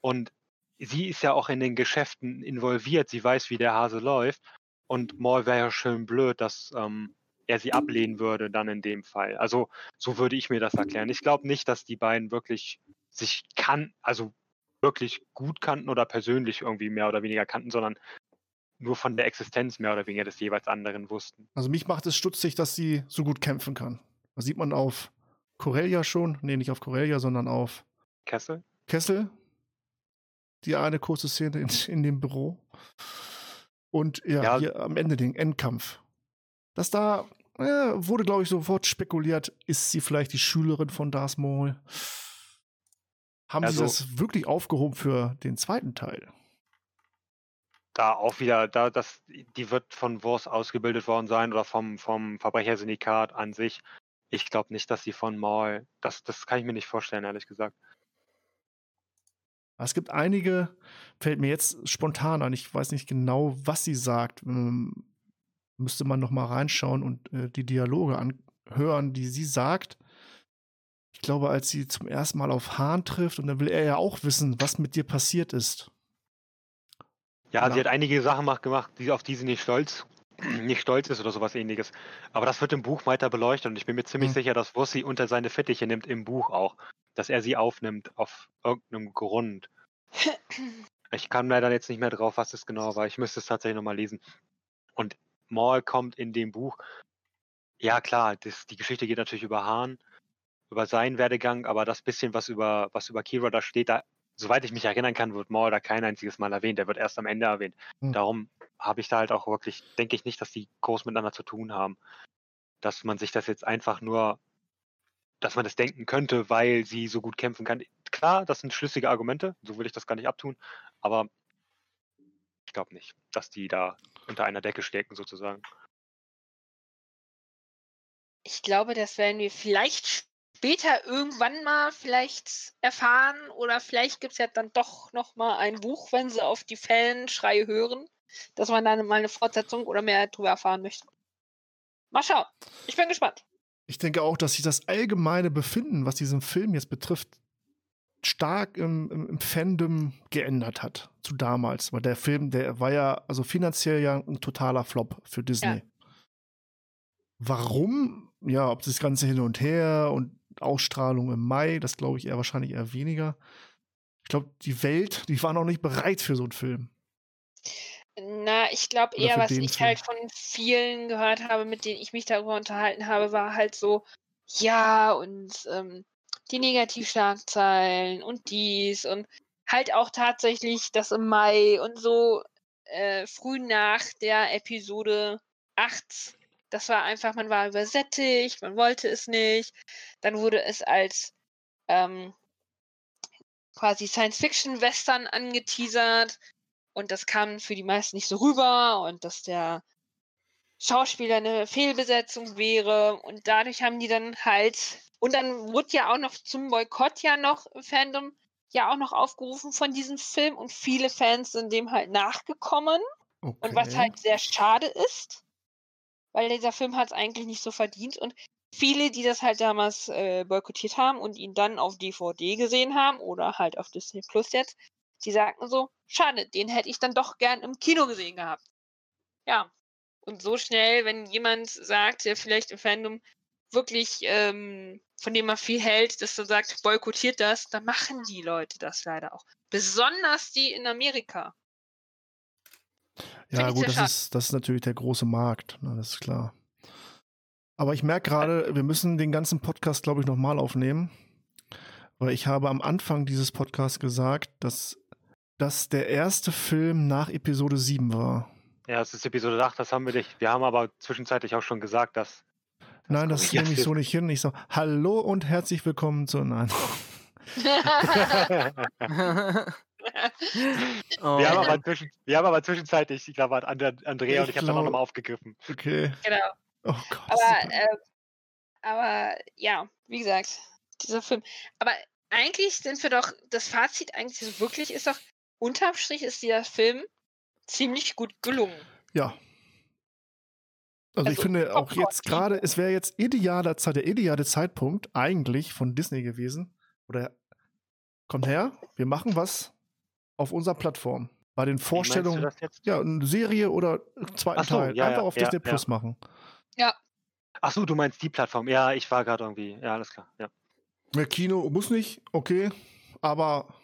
Und sie ist ja auch in den Geschäften involviert, sie weiß, wie der Hase läuft. Und Maul wäre ja schön blöd, dass ähm, er sie ablehnen würde dann in dem Fall. Also so würde ich mir das erklären. Ich glaube nicht, dass die beiden wirklich sich kann, also wirklich gut kannten oder persönlich irgendwie mehr oder weniger kannten, sondern nur von der Existenz mehr oder weniger des jeweils anderen wussten. Also mich macht es stutzig, dass sie so gut kämpfen kann. Das sieht man auf Corellia schon. Nee, nicht auf Corellia, sondern auf Kessel? Kessel. Die eine kurze Szene in, in dem Büro. Und ja, Ja. hier am Ende den Endkampf. Dass da äh, wurde, glaube ich, sofort spekuliert, ist sie vielleicht die Schülerin von Darth Maul? Haben sie Also- das wirklich aufgehoben für den zweiten Teil? Da auch wieder, da, das, die wird von Wurst ausgebildet worden sein oder vom, vom Verbrechersyndikat an sich. Ich glaube nicht, dass sie von Maul, das, das kann ich mir nicht vorstellen, ehrlich gesagt. Es gibt einige, fällt mir jetzt spontan an, ich weiß nicht genau, was sie sagt. Ähm, müsste man noch mal reinschauen und äh, die Dialoge anhören, die sie sagt. Ich glaube, als sie zum ersten Mal auf Hahn trifft und dann will er ja auch wissen, was mit dir passiert ist. Ja, Ja. sie hat einige Sachen mach- gemacht, die, auf die sie nicht stolz, nicht stolz ist oder sowas ähnliches. Aber das wird im Buch weiter beleuchtet und ich bin mir ziemlich Hm. sicher, dass Wurst sie unter seine Fittiche nimmt im Buch auch. Dass er sie aufnimmt auf irgendeinem Grund. Ich kann leider jetzt nicht mehr drauf, was es genau war. Ich müsste es tatsächlich nochmal lesen. Und Maul kommt in dem Buch. Ja, klar, das, die Geschichte geht natürlich über Hahn, über seinen Werdegang, aber das bisschen, was über, was über Kira da steht, da, soweit ich mich erinnern kann, wird Maul da kein einziges Mal erwähnt. Der wird erst am Ende erwähnt. Hm. Darum habe ich da halt auch wirklich, denke ich nicht, dass die groß miteinander zu tun haben. Dass man sich das jetzt einfach nur, dass man das denken könnte, weil sie so gut kämpfen kann. Klar, das sind schlüssige Argumente, so will ich das gar nicht abtun, aber ich glaube nicht, dass die da unter einer Decke stecken sozusagen. Ich glaube, das werden wir vielleicht später irgendwann mal vielleicht erfahren oder vielleicht gibt es ja dann doch noch mal ein Buch, wenn sie auf die Fanschreie hören, dass man dann mal eine Fortsetzung oder mehr darüber erfahren möchte. Mal schauen. Ich bin gespannt. Ich denke auch, dass sich das allgemeine Befinden, was diesen Film jetzt betrifft, stark im, im, im Fandom geändert hat zu damals. Weil der Film, der war ja also finanziell ja ein totaler Flop für Disney. Warum? Ja, ob das Ganze hin und her und Ausstrahlung im Mai, das glaube ich eher wahrscheinlich eher weniger. Ich glaube, die Welt, die war noch nicht bereit für so einen Film. Na, ich glaube eher, was ich Film. halt von vielen gehört habe, mit denen ich mich darüber unterhalten habe, war halt so, ja, und ähm, die Negativschlagzeilen und dies und halt auch tatsächlich das im Mai und so äh, früh nach der Episode 8. Das war einfach, man war übersättigt, man wollte es nicht. Dann wurde es als ähm, quasi Science-Fiction-Western angeteasert. Und das kam für die meisten nicht so rüber und dass der Schauspieler eine Fehlbesetzung wäre. Und dadurch haben die dann halt. Und dann wurde ja auch noch zum Boykott ja noch im Fandom ja auch noch aufgerufen von diesem Film und viele Fans sind dem halt nachgekommen. Okay. Und was halt sehr schade ist, weil dieser Film hat es eigentlich nicht so verdient. Und viele, die das halt damals äh, boykottiert haben und ihn dann auf DVD gesehen haben oder halt auf Disney Plus jetzt, die sagten so, schade, den hätte ich dann doch gern im Kino gesehen gehabt. Ja. Und so schnell, wenn jemand sagt, der vielleicht im Fandom wirklich, ähm, von dem man viel hält, dass er sagt, boykottiert das, dann machen die Leute das leider auch. Besonders die in Amerika. Ja, gut, das schade. ist, das ist natürlich der große Markt, ne, das ist klar. Aber ich merke gerade, wir müssen den ganzen Podcast, glaube ich, nochmal aufnehmen, weil ich habe am Anfang dieses Podcasts gesagt, dass das der erste Film nach Episode 7 war. Ja, es ist Episode 8, das haben wir nicht. Wir haben aber zwischenzeitlich auch schon gesagt, dass. Nein, das nehme ich so nicht hin. Ich so, hallo und herzlich willkommen zu, nein. oh, wir, haben aber zwischen, wir haben aber zwischenzeitlich, ich glaube, Andrea und Ich ich haben dann auch glaub- nochmal aufgegriffen. Okay. genau. Oh Gott. Aber, äh, aber ja, wie gesagt, dieser Film. Aber eigentlich sind wir doch, das Fazit eigentlich so wirklich ist doch, unterm Strich ist dieser Film ziemlich gut gelungen. Ja. Also, ich Also, finde auch jetzt gerade, es wäre jetzt idealer Zeit, der ideale Zeitpunkt eigentlich von Disney gewesen. Oder kommt her, wir machen was auf unserer Plattform. Bei den Vorstellungen, das jetzt? ja, eine Serie oder zweiten so, Teil. ja, Einfach ja, auf ja, Disney ja. Plus machen. Ja, Ach so, du meinst die Plattform. Ja, ich war gerade irgendwie. Ja, alles klar. Ja. Ja, Kino muss nicht, okay. Aber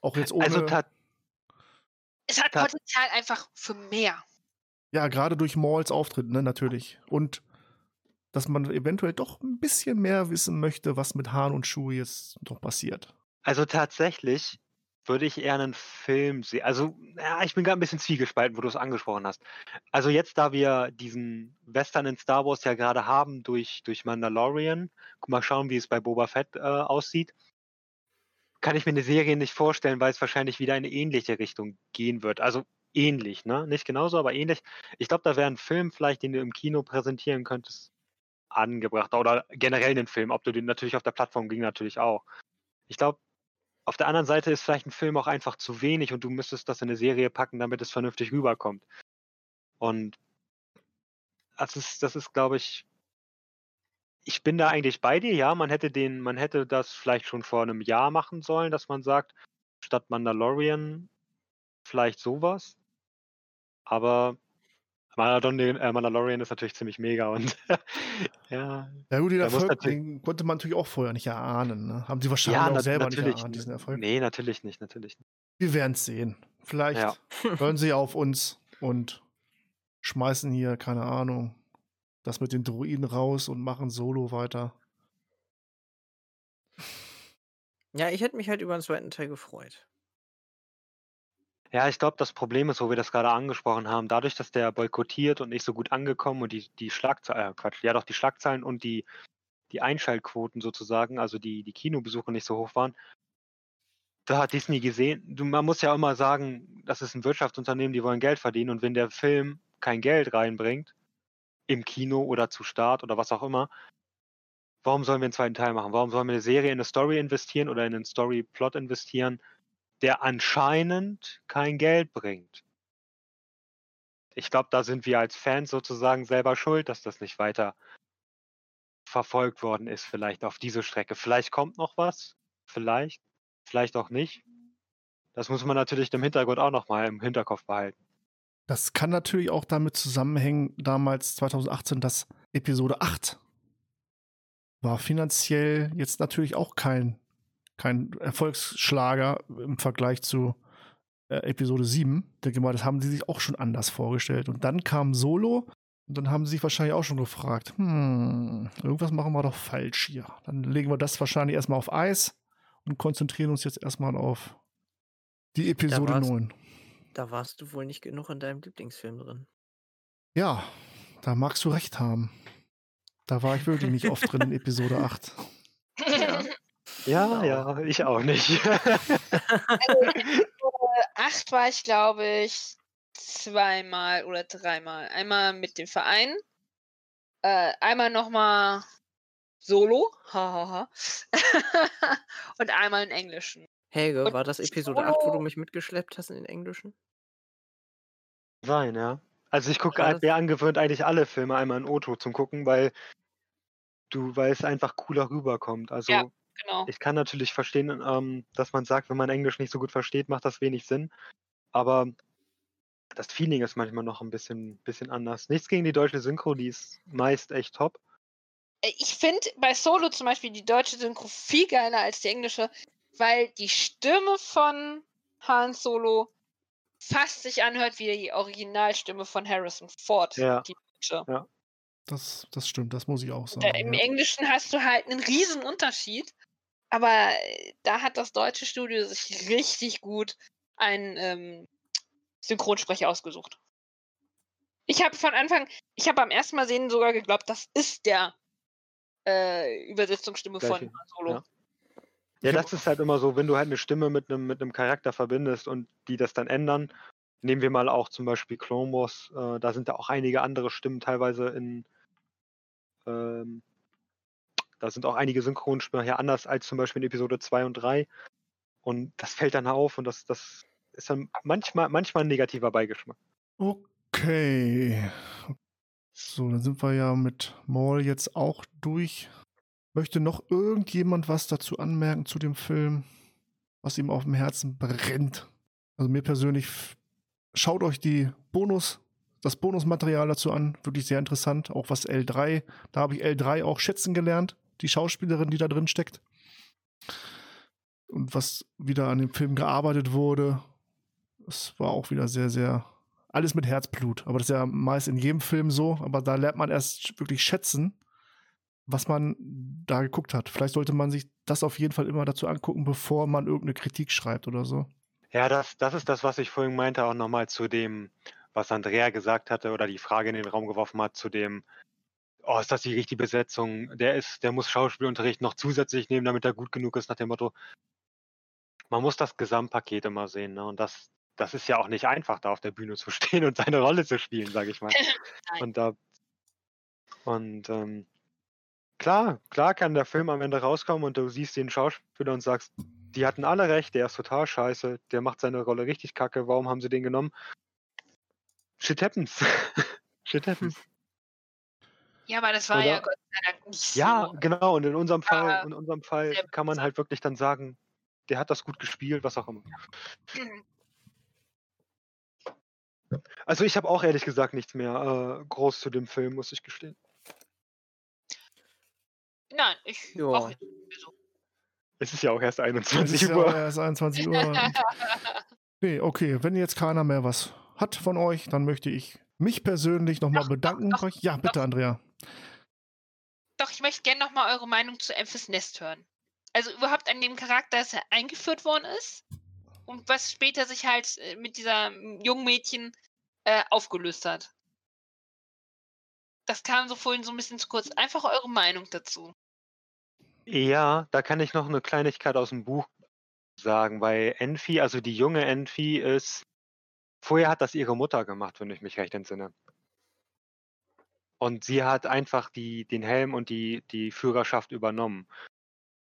auch jetzt ohne. Also es hat Potenzial einfach für mehr. ja, gerade durch Malls Auftritt, ne, natürlich. Und dass man eventuell doch ein bisschen mehr wissen möchte, was mit Hahn und Schuh jetzt doch passiert. Also tatsächlich würde ich eher einen Film sehen. Also, ja, ich bin gerade ein bisschen zwiegespalten, wo du es angesprochen hast. Also jetzt, da wir diesen Western in Star Wars ja gerade haben durch, durch Mandalorian, guck mal schauen, wie es bei Boba Fett äh, aussieht, kann ich mir eine Serie nicht vorstellen, weil es wahrscheinlich wieder in eine ähnliche Richtung gehen wird. Also ähnlich, ne? Nicht genauso, aber ähnlich. Ich glaube, da wäre ein Film vielleicht, den du im Kino präsentieren könntest, angebrachter. Oder generell einen Film, ob du den natürlich auf der Plattform ging natürlich auch. Ich glaube, auf der anderen Seite ist vielleicht ein Film auch einfach zu wenig und du müsstest das in eine Serie packen, damit es vernünftig rüberkommt. Und das ist, das ist, glaube ich, ich bin da eigentlich bei dir, ja, man hätte den, man hätte das vielleicht schon vor einem Jahr machen sollen, dass man sagt, statt Mandalorian vielleicht sowas. Aber Mandalorian, äh, Mandalorian ist natürlich ziemlich mega und ja, Ja, gut, den Erfolg den konnte man natürlich auch vorher nicht erahnen. Ne? Haben sie wahrscheinlich auch nat- selber nicht erahnt, diesen Erfolg. Nee, natürlich nicht, natürlich nicht. Wir werden es sehen. Vielleicht Ja. hören sie auf uns und schmeißen hier, keine Ahnung, das mit den Druiden raus und machen Solo weiter. Ja, ich hätte mich halt über den zweiten Teil gefreut. Ja, ich glaube, das Problem ist, wo wir das gerade angesprochen haben, dadurch, dass der boykottiert und nicht so gut angekommen und die, die Schlagzeilen, äh, Quatsch, ja doch, die Schlagzeilen und die, die Einschaltquoten sozusagen, also die, die Kinobesuche nicht so hoch waren, da hat Disney gesehen, du, man muss ja immer sagen, das ist ein Wirtschaftsunternehmen, die wollen Geld verdienen und wenn der Film kein Geld reinbringt, im Kino oder zu Start oder was auch immer, warum sollen wir einen zweiten Teil machen? Warum sollen wir eine Serie in eine Story investieren oder in einen Storyplot investieren, der anscheinend kein Geld bringt? Ich glaube, da sind wir als Fans sozusagen selber schuld, dass das nicht weiter verfolgt worden ist, vielleicht auf diese Strecke. Vielleicht kommt noch was, vielleicht, vielleicht auch nicht. Das muss man natürlich im Hintergrund auch nochmal im Hinterkopf behalten. Das kann natürlich auch damit zusammenhängen, damals 2018, dass Episode 8 war finanziell jetzt natürlich auch kein, kein Erfolgsschlager im Vergleich zu äh, Episode 7. Denke mal, das haben sie sich auch schon anders vorgestellt. Und dann kam Solo und dann haben sie sich wahrscheinlich auch schon gefragt, hm, irgendwas machen wir doch falsch hier. Dann legen wir das wahrscheinlich erstmal auf Eis und konzentrieren uns jetzt erstmal auf die Episode war's- 9. Da warst du wohl nicht genug in deinem Lieblingsfilm drin. Ja, da magst du recht haben. Da war ich wirklich nicht oft drin in Episode 8. Ja. Ja, Genau. ja, ich auch nicht. Also in Episode 8 war ich, glaube ich, zweimal oder dreimal. Einmal mit dem Verein, äh, einmal nochmal solo, hahaha, und einmal in Englischen. Helge, Und war das Episode 8, wo du mich mitgeschleppt hast in den Englischen? Sein, ja. Also ich gucke Ja, halt mir angewöhnt eigentlich alle Filme einmal in Oto zum gucken, weil du, weil es einfach cooler rüberkommt. Also Ja. Genau. ich kann natürlich verstehen, ähm, dass man sagt, wenn man Englisch nicht so gut versteht, macht das wenig Sinn. Aber das Feeling ist manchmal noch ein bisschen, bisschen anders. Nichts gegen die deutsche Synchro, die ist meist echt top. Äh, Ich finde bei Solo zum Beispiel die deutsche Synchro viel geiler als die englische, weil die Stimme von Han Solo fast sich anhört wie die Originalstimme von Harrison Ford. Ja. Die deutsche. Das, das stimmt, das muss ich auch Da, sagen. Im Ja. Englischen hast du halt einen riesen Unterschied, aber äh, da hat das deutsche Studio sich richtig gut einen ähm, Synchronsprecher ausgesucht. Ich habe von Anfang, ich habe beim ersten Mal sehen sogar geglaubt, das ist der äh, Übersetzungsstimme von Gleiche, Han Solo. ja. Ja, das ist halt immer so, wenn du halt eine Stimme mit einem mit einem Charakter verbindest und die das dann ändern. Nehmen wir mal auch zum Beispiel Clone Wars, äh, da sind da auch einige andere Stimmen teilweise in. Ähm, da sind auch einige Synchronsprecher anders als zum Beispiel in Episode 2 und 3. Und das fällt dann auf und das, das ist dann manchmal, manchmal ein negativer Beigeschmack. Okay. So, dann sind wir ja mit Maul jetzt auch durch. Möchte noch irgendjemand was dazu anmerken zu dem Film, was ihm auf dem Herzen brennt? Also mir persönlich, schaut euch die Bonus, das Bonusmaterial dazu an. Wirklich sehr interessant. Auch was L3, da habe ich L3 auch schätzen gelernt. Die Schauspielerin, die da drin steckt. Und was wieder an dem Film gearbeitet wurde. Das war auch wieder sehr, sehr, alles mit Herzblut. Aber das ist ja meist in jedem Film so. Aber da lernt man erst wirklich schätzen, was man da geguckt hat. Vielleicht sollte man sich das auf jeden Fall immer dazu angucken, bevor man irgendeine Kritik schreibt oder so. Ja, das, das ist das, was ich vorhin meinte, auch nochmal zu dem, was Andrea gesagt hatte oder die Frage in den Raum geworfen hat, zu dem, oh, ist das die richtige Besetzung? Der ist, der muss Schauspielunterricht noch zusätzlich nehmen, damit er gut genug ist, nach dem Motto. Man muss das Gesamtpaket immer sehen, ne? Und das, das ist ja auch nicht einfach, da auf der Bühne zu stehen und seine Rolle zu spielen, sage ich mal. Und da und ähm, klar, klar kann der Film am Ende rauskommen und du siehst den Schauspieler und sagst, die hatten alle recht, der ist total scheiße, der macht seine Rolle richtig kacke, warum haben sie den genommen? Shit happens. Shit happens. Ja, aber das war Oder- ja Gott sei Dank nicht Ja, so. genau, und in unserem Fall, in unserem Fall kann man halt wirklich dann sagen, der hat das gut gespielt, was auch immer. Also ich habe auch ehrlich gesagt nichts mehr äh, groß zu dem Film, muss ich gestehen. Nein, ich Ja. auch nicht so. Es ist ja auch erst Jetzt 21 ist ja Uhr. erst 21 Uhr. Nee, okay, wenn jetzt keiner mehr was hat von euch, dann möchte ich mich persönlich nochmal Doch, bedanken. doch, doch, ja, bitte, Andrea. Doch, ich möchte gerne nochmal eure Meinung zu Emphys Nest hören. Also überhaupt an dem Charakter, dass er eingeführt worden ist und was später sich halt äh, mit dieser mm, jungen Mädchen äh, aufgelöst hat. Das kam so vorhin so ein bisschen zu kurz. Einfach eure Meinung dazu. Ja, da kann ich noch eine Kleinigkeit aus dem Buch sagen. Bei Enfi, also die junge Enfi ist, vorher hat das ihre Mutter gemacht, wenn ich mich recht entsinne. Und sie hat einfach die, den Helm und die, die Führerschaft übernommen.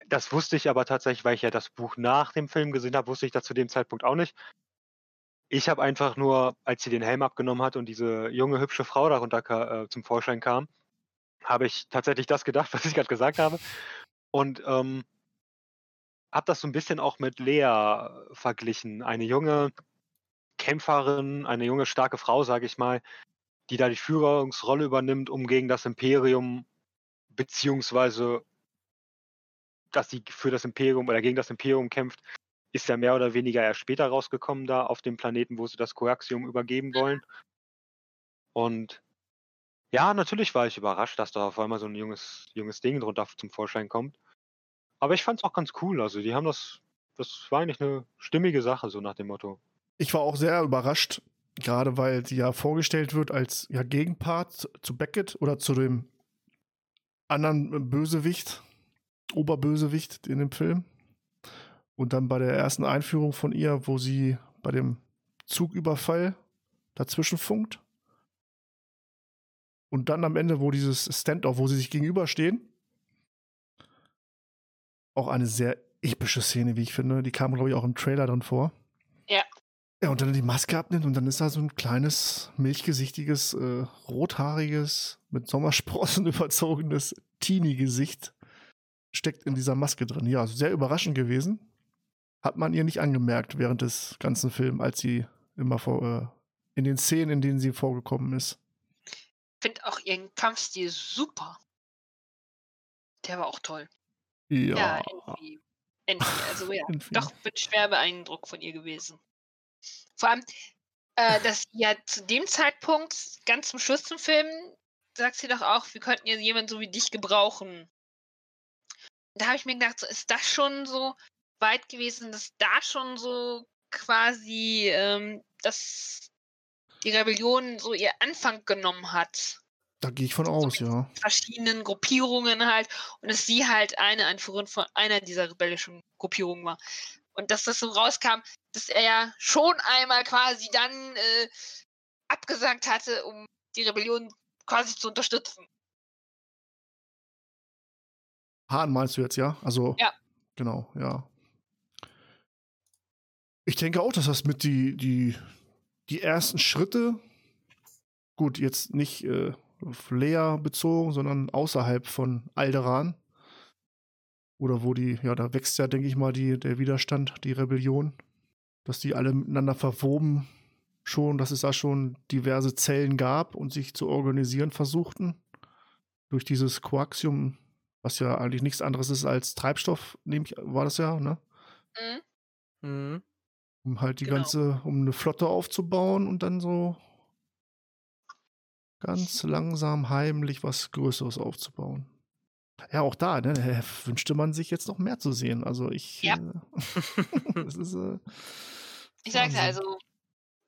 Das wusste ich aber tatsächlich, weil ich ja das Buch nach dem Film gesehen habe, wusste ich das zu dem Zeitpunkt auch nicht. Ich habe einfach nur, als sie den Helm abgenommen hat und diese junge, hübsche Frau darunter äh, zum Vorschein kam, habe ich tatsächlich das gedacht, was ich gerade gesagt habe. Und ähm, habe das so ein bisschen auch mit Lea verglichen. Eine junge Kämpferin, eine junge, starke Frau, sage ich mal, die da die Führungsrolle übernimmt, um gegen das Imperium, beziehungsweise dass sie für das Imperium oder gegen das Imperium kämpft, ist ja mehr oder weniger erst später rausgekommen da auf dem Planeten, wo sie das Koaxium übergeben wollen. Und ja, natürlich war ich überrascht, dass da auf einmal so ein junges, junges Ding drunter zum Vorschein kommt. Aber ich fand es auch ganz cool. Also die haben das, das war eigentlich eine stimmige Sache, so nach dem Motto. Ich war auch sehr überrascht, gerade weil sie ja vorgestellt wird als ja, Gegenpart zu Beckett oder zu dem anderen Bösewicht, Oberbösewicht in dem Film. Und dann bei der ersten Einführung von ihr, wo sie bei dem Zugüberfall dazwischen funkt. Und dann am Ende, wo dieses Standoff, wo sie sich gegenüberstehen. Auch eine sehr epische Szene, wie ich finde. Die kam, glaube ich, auch im Trailer drin vor. Ja. Und dann die Maske abnimmt und dann ist da so ein kleines, milchgesichtiges, äh, rothaariges, mit Sommersprossen überzogenes Teenie-Gesicht steckt in dieser Maske drin. Ja, also sehr überraschend gewesen. Hat man ihr nicht angemerkt während des ganzen Films, als sie immer vor, äh, in den Szenen, in denen sie vorgekommen ist. Ich finde auch ihren Kampfstil super. Der war auch toll. Ja. Ja, irgendwie. Irgendwie. Also ja, Irgendwie. doch, bin schwer beeindruckt von ihr gewesen. Vor allem, äh, dass sie ja zu dem Zeitpunkt, ganz zum Schluss zum Film, sagt sie doch auch, wir könnten ja jemanden so wie dich gebrauchen. Da habe ich mir gedacht, so, ist das schon so weit gewesen, dass da schon so quasi ähm, dass die Rebellion so ihr Anfang genommen hat Da gehe ich von aus, ja. verschiedenen Gruppierungen halt und dass sie halt eine Anführerin von einer dieser rebellischen Gruppierungen war. Und dass das so rauskam, dass er ja schon einmal quasi dann äh, abgesagt hatte, um die Rebellion quasi zu unterstützen. Hahn meinst du jetzt, ja? Also, Ja. genau, ja. Ich denke auch, dass das mit die, die, die ersten Schritte, gut, jetzt nicht äh, auf Lea bezogen, sondern außerhalb von Alderan. Oder wo die, ja, da wächst ja, denke ich mal, die, der Widerstand, die Rebellion. Dass die alle miteinander verwoben schon, dass es da schon diverse Zellen gab und sich zu organisieren versuchten. Durch dieses Coaxium, was ja eigentlich nichts anderes ist als Treibstoff, nehme ich, war das ja, ne? Mhm. Mhm. Um halt die Genau. ganze, um eine Flotte aufzubauen und dann so ganz langsam heimlich was Größeres aufzubauen. Ja, auch da, ne, wünschte man sich jetzt noch mehr zu sehen. Also ich, Ja. äh, das ist, äh, Ich sag's ja, also,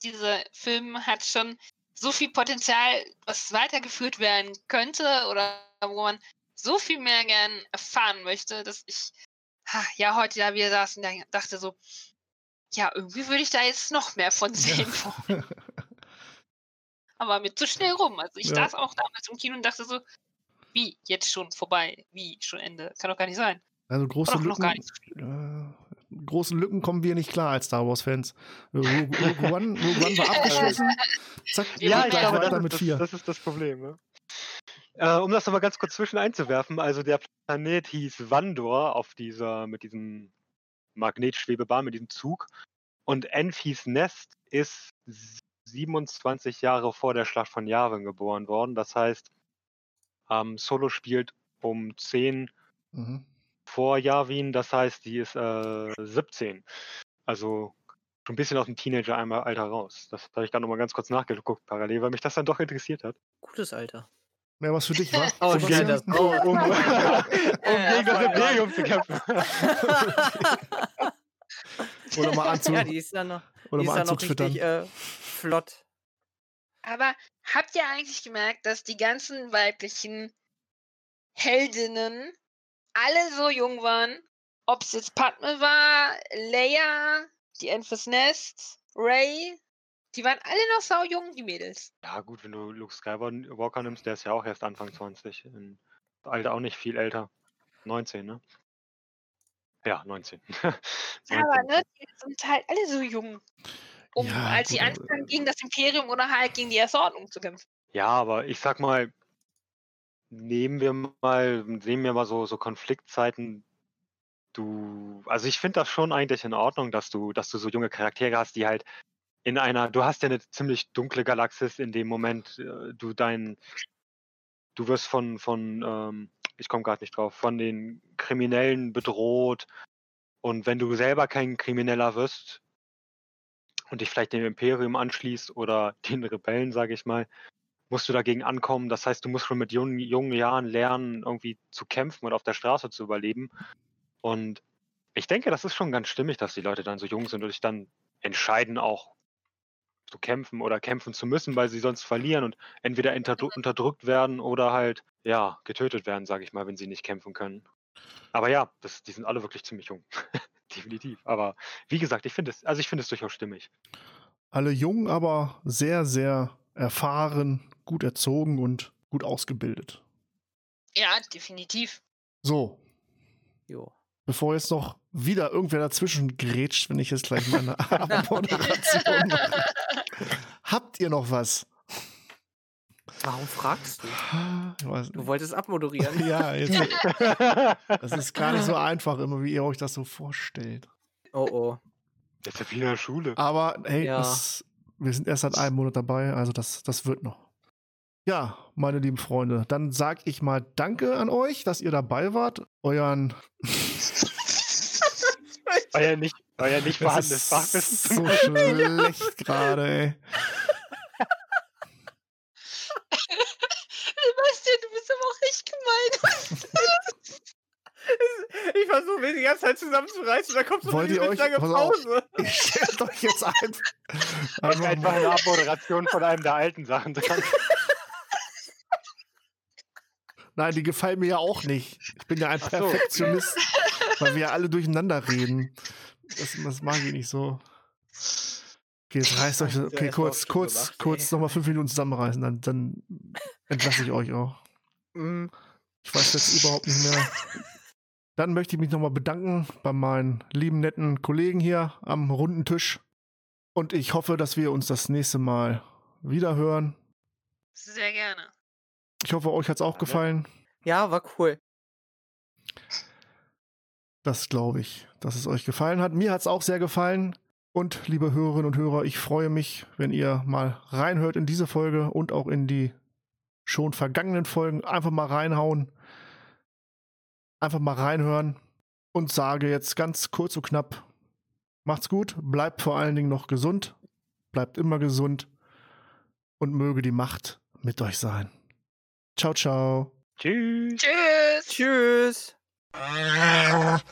dieser Film hat schon so viel Potenzial, was weitergeführt werden könnte oder wo man so viel mehr gern erfahren möchte, dass ich ha, ja heute da wieder saß und da- dachte so, ja, irgendwie würde ich da jetzt noch mehr von sehen. Aber mir zu schnell rum. Also ich Ja. saß auch damals im Kino und dachte so, wie, jetzt schon vorbei? Wie, schon Ende? Kann doch gar nicht sein. Also große Lücken, äh, großen Lücken kommen wir nicht klar als Star Wars-Fans. Rogue, Rogue One, Rogue One war abgeschlossen. Zack, Ja, ich glaube, weiter das mit ist, vier. das, das ist das Problem. Ne? Äh, um das nochmal ganz kurz zwischen einzuwerfen, also der Planet hieß Vandor auf dieser, mit diesem Magnetschwebebahn, mit diesem Zug. Und Enfys Nest ist 27 Jahre vor der Schlacht von Yavin geboren worden. Das heißt, ähm, Solo spielt um 10 Mhm. vor Yavin, das heißt, die ist äh, 17. Also schon ein bisschen aus dem Teenager-Alter raus. Das habe ich gerade nochmal ganz kurz nachgeguckt parallel, weil mich das dann doch interessiert hat. Gutes Alter. Ja, was für dich war. Oh, Zum geil, Beispiel? das- Um, um, um Ja, gegen das Imperium zu kämpfen. Oder mal anzu, ja, die ist dann noch, oder die ist mal dann noch richtig äh, flott. Aber habt ihr eigentlich gemerkt, dass die ganzen weiblichen Heldinnen alle so jung waren? Ob es jetzt Padme war, Leia, die Enfys Nest, Ray, die waren alle noch sau jung, die Mädels. Ja, gut, wenn du Luke Skywalker nimmst, der ist ja auch erst Anfang 20. In Alter auch nicht viel älter. 19, ne? Ja, 19. Ja, aber ne, die sind halt alle so jung. Um, Ja, als sie anfangen, gegen das Imperium oder halt gegen die Erste Ordnung zu kämpfen. Ja, aber ich sag mal, nehmen wir mal, nehmen wir mal so, so Konfliktzeiten. Du, also ich finde das schon eigentlich in Ordnung, dass du, dass du so junge Charaktere hast, die halt in einer, du hast ja eine ziemlich dunkle Galaxis in dem Moment, äh, du dein, du wirst von, von, ähm, ich komme gerade nicht drauf, von den Kriminellen bedroht. Und wenn du selber kein Krimineller wirst und dich vielleicht dem Imperium anschließt oder den Rebellen, sage ich mal, musst du dagegen ankommen. Das heißt, du musst schon mit jungen, jungen Jahren lernen, irgendwie zu kämpfen und auf der Straße zu überleben. Und ich denke, das ist schon ganz stimmig, dass die Leute dann so jung sind und sich dann entscheiden, auch zu kämpfen oder kämpfen zu müssen, weil sie sonst verlieren und entweder unterdrückt werden oder halt, ja, getötet werden, sage ich mal, wenn sie nicht kämpfen können. Aber ja, das, die sind alle wirklich ziemlich jung. Definitiv. Aber wie gesagt, ich finde es, also ich finde es durchaus stimmig. Alle jung, aber sehr, sehr erfahren, gut erzogen und gut ausgebildet. Ja, definitiv. So, Jo. bevor jetzt noch wieder irgendwer dazwischen grätscht, wenn ich jetzt gleich meine Moderation mache. Habt ihr noch was? Warum fragst du? Du wolltest abmoderieren. Ja, jetzt, das ist gar nicht so einfach, immer wie ihr euch das so vorstellt. Oh oh. Das ist ja wie in der Schule. Aber hey, Ja. das, wir sind erst seit einem Monat dabei, also das, das wird noch. Ja, meine lieben Freunde, dann sag ich mal Danke an euch, dass ihr dabei wart. Euren Euer nicht, euer nicht das vorhandenes ist Fachwissen so schlecht gerade, ey. Sebastian, du bist aber auch echt gemein. Ich versuche mir die ganze Zeit zusammenzureißen, da kommt so Wollt eine euch- lange pass auf. Pause. Ich stellt euch jetzt einfach, Einfach, einfach eine Abmoderation von einem der alten Sachen dran. Nein, die gefallen mir ja auch nicht. Ich bin ja ein so. Perfektionist, weil wir ja alle durcheinander reden. Das, das mag ich nicht so. Okay, jetzt reißt euch. Okay, kurz, kurz, gemacht, kurz nochmal fünf Minuten zusammenreißen, dann, dann entlasse ich euch auch. Mm, Ich weiß jetzt überhaupt nicht mehr. Dann möchte ich mich nochmal bedanken bei meinen lieben, netten Kollegen hier am runden Tisch. Und ich hoffe, dass wir uns das nächste Mal wieder hören. Sehr gerne. Ich hoffe, euch hat es auch gefallen. Ja, war cool. Das glaube ich, dass es euch gefallen hat. Mir hat es auch sehr gefallen. Und liebe Hörerinnen und Hörer, ich freue mich, wenn ihr mal reinhört in diese Folge und auch in die schon vergangenen Folgen. Einfach mal reinhauen. Einfach mal reinhören und sage jetzt ganz kurz und knapp, macht's gut, bleibt vor allen Dingen noch gesund, bleibt immer gesund und möge die Macht mit euch sein. Ciao, ciao. Tschüss. Tschüss. Tschüss. Tschüss.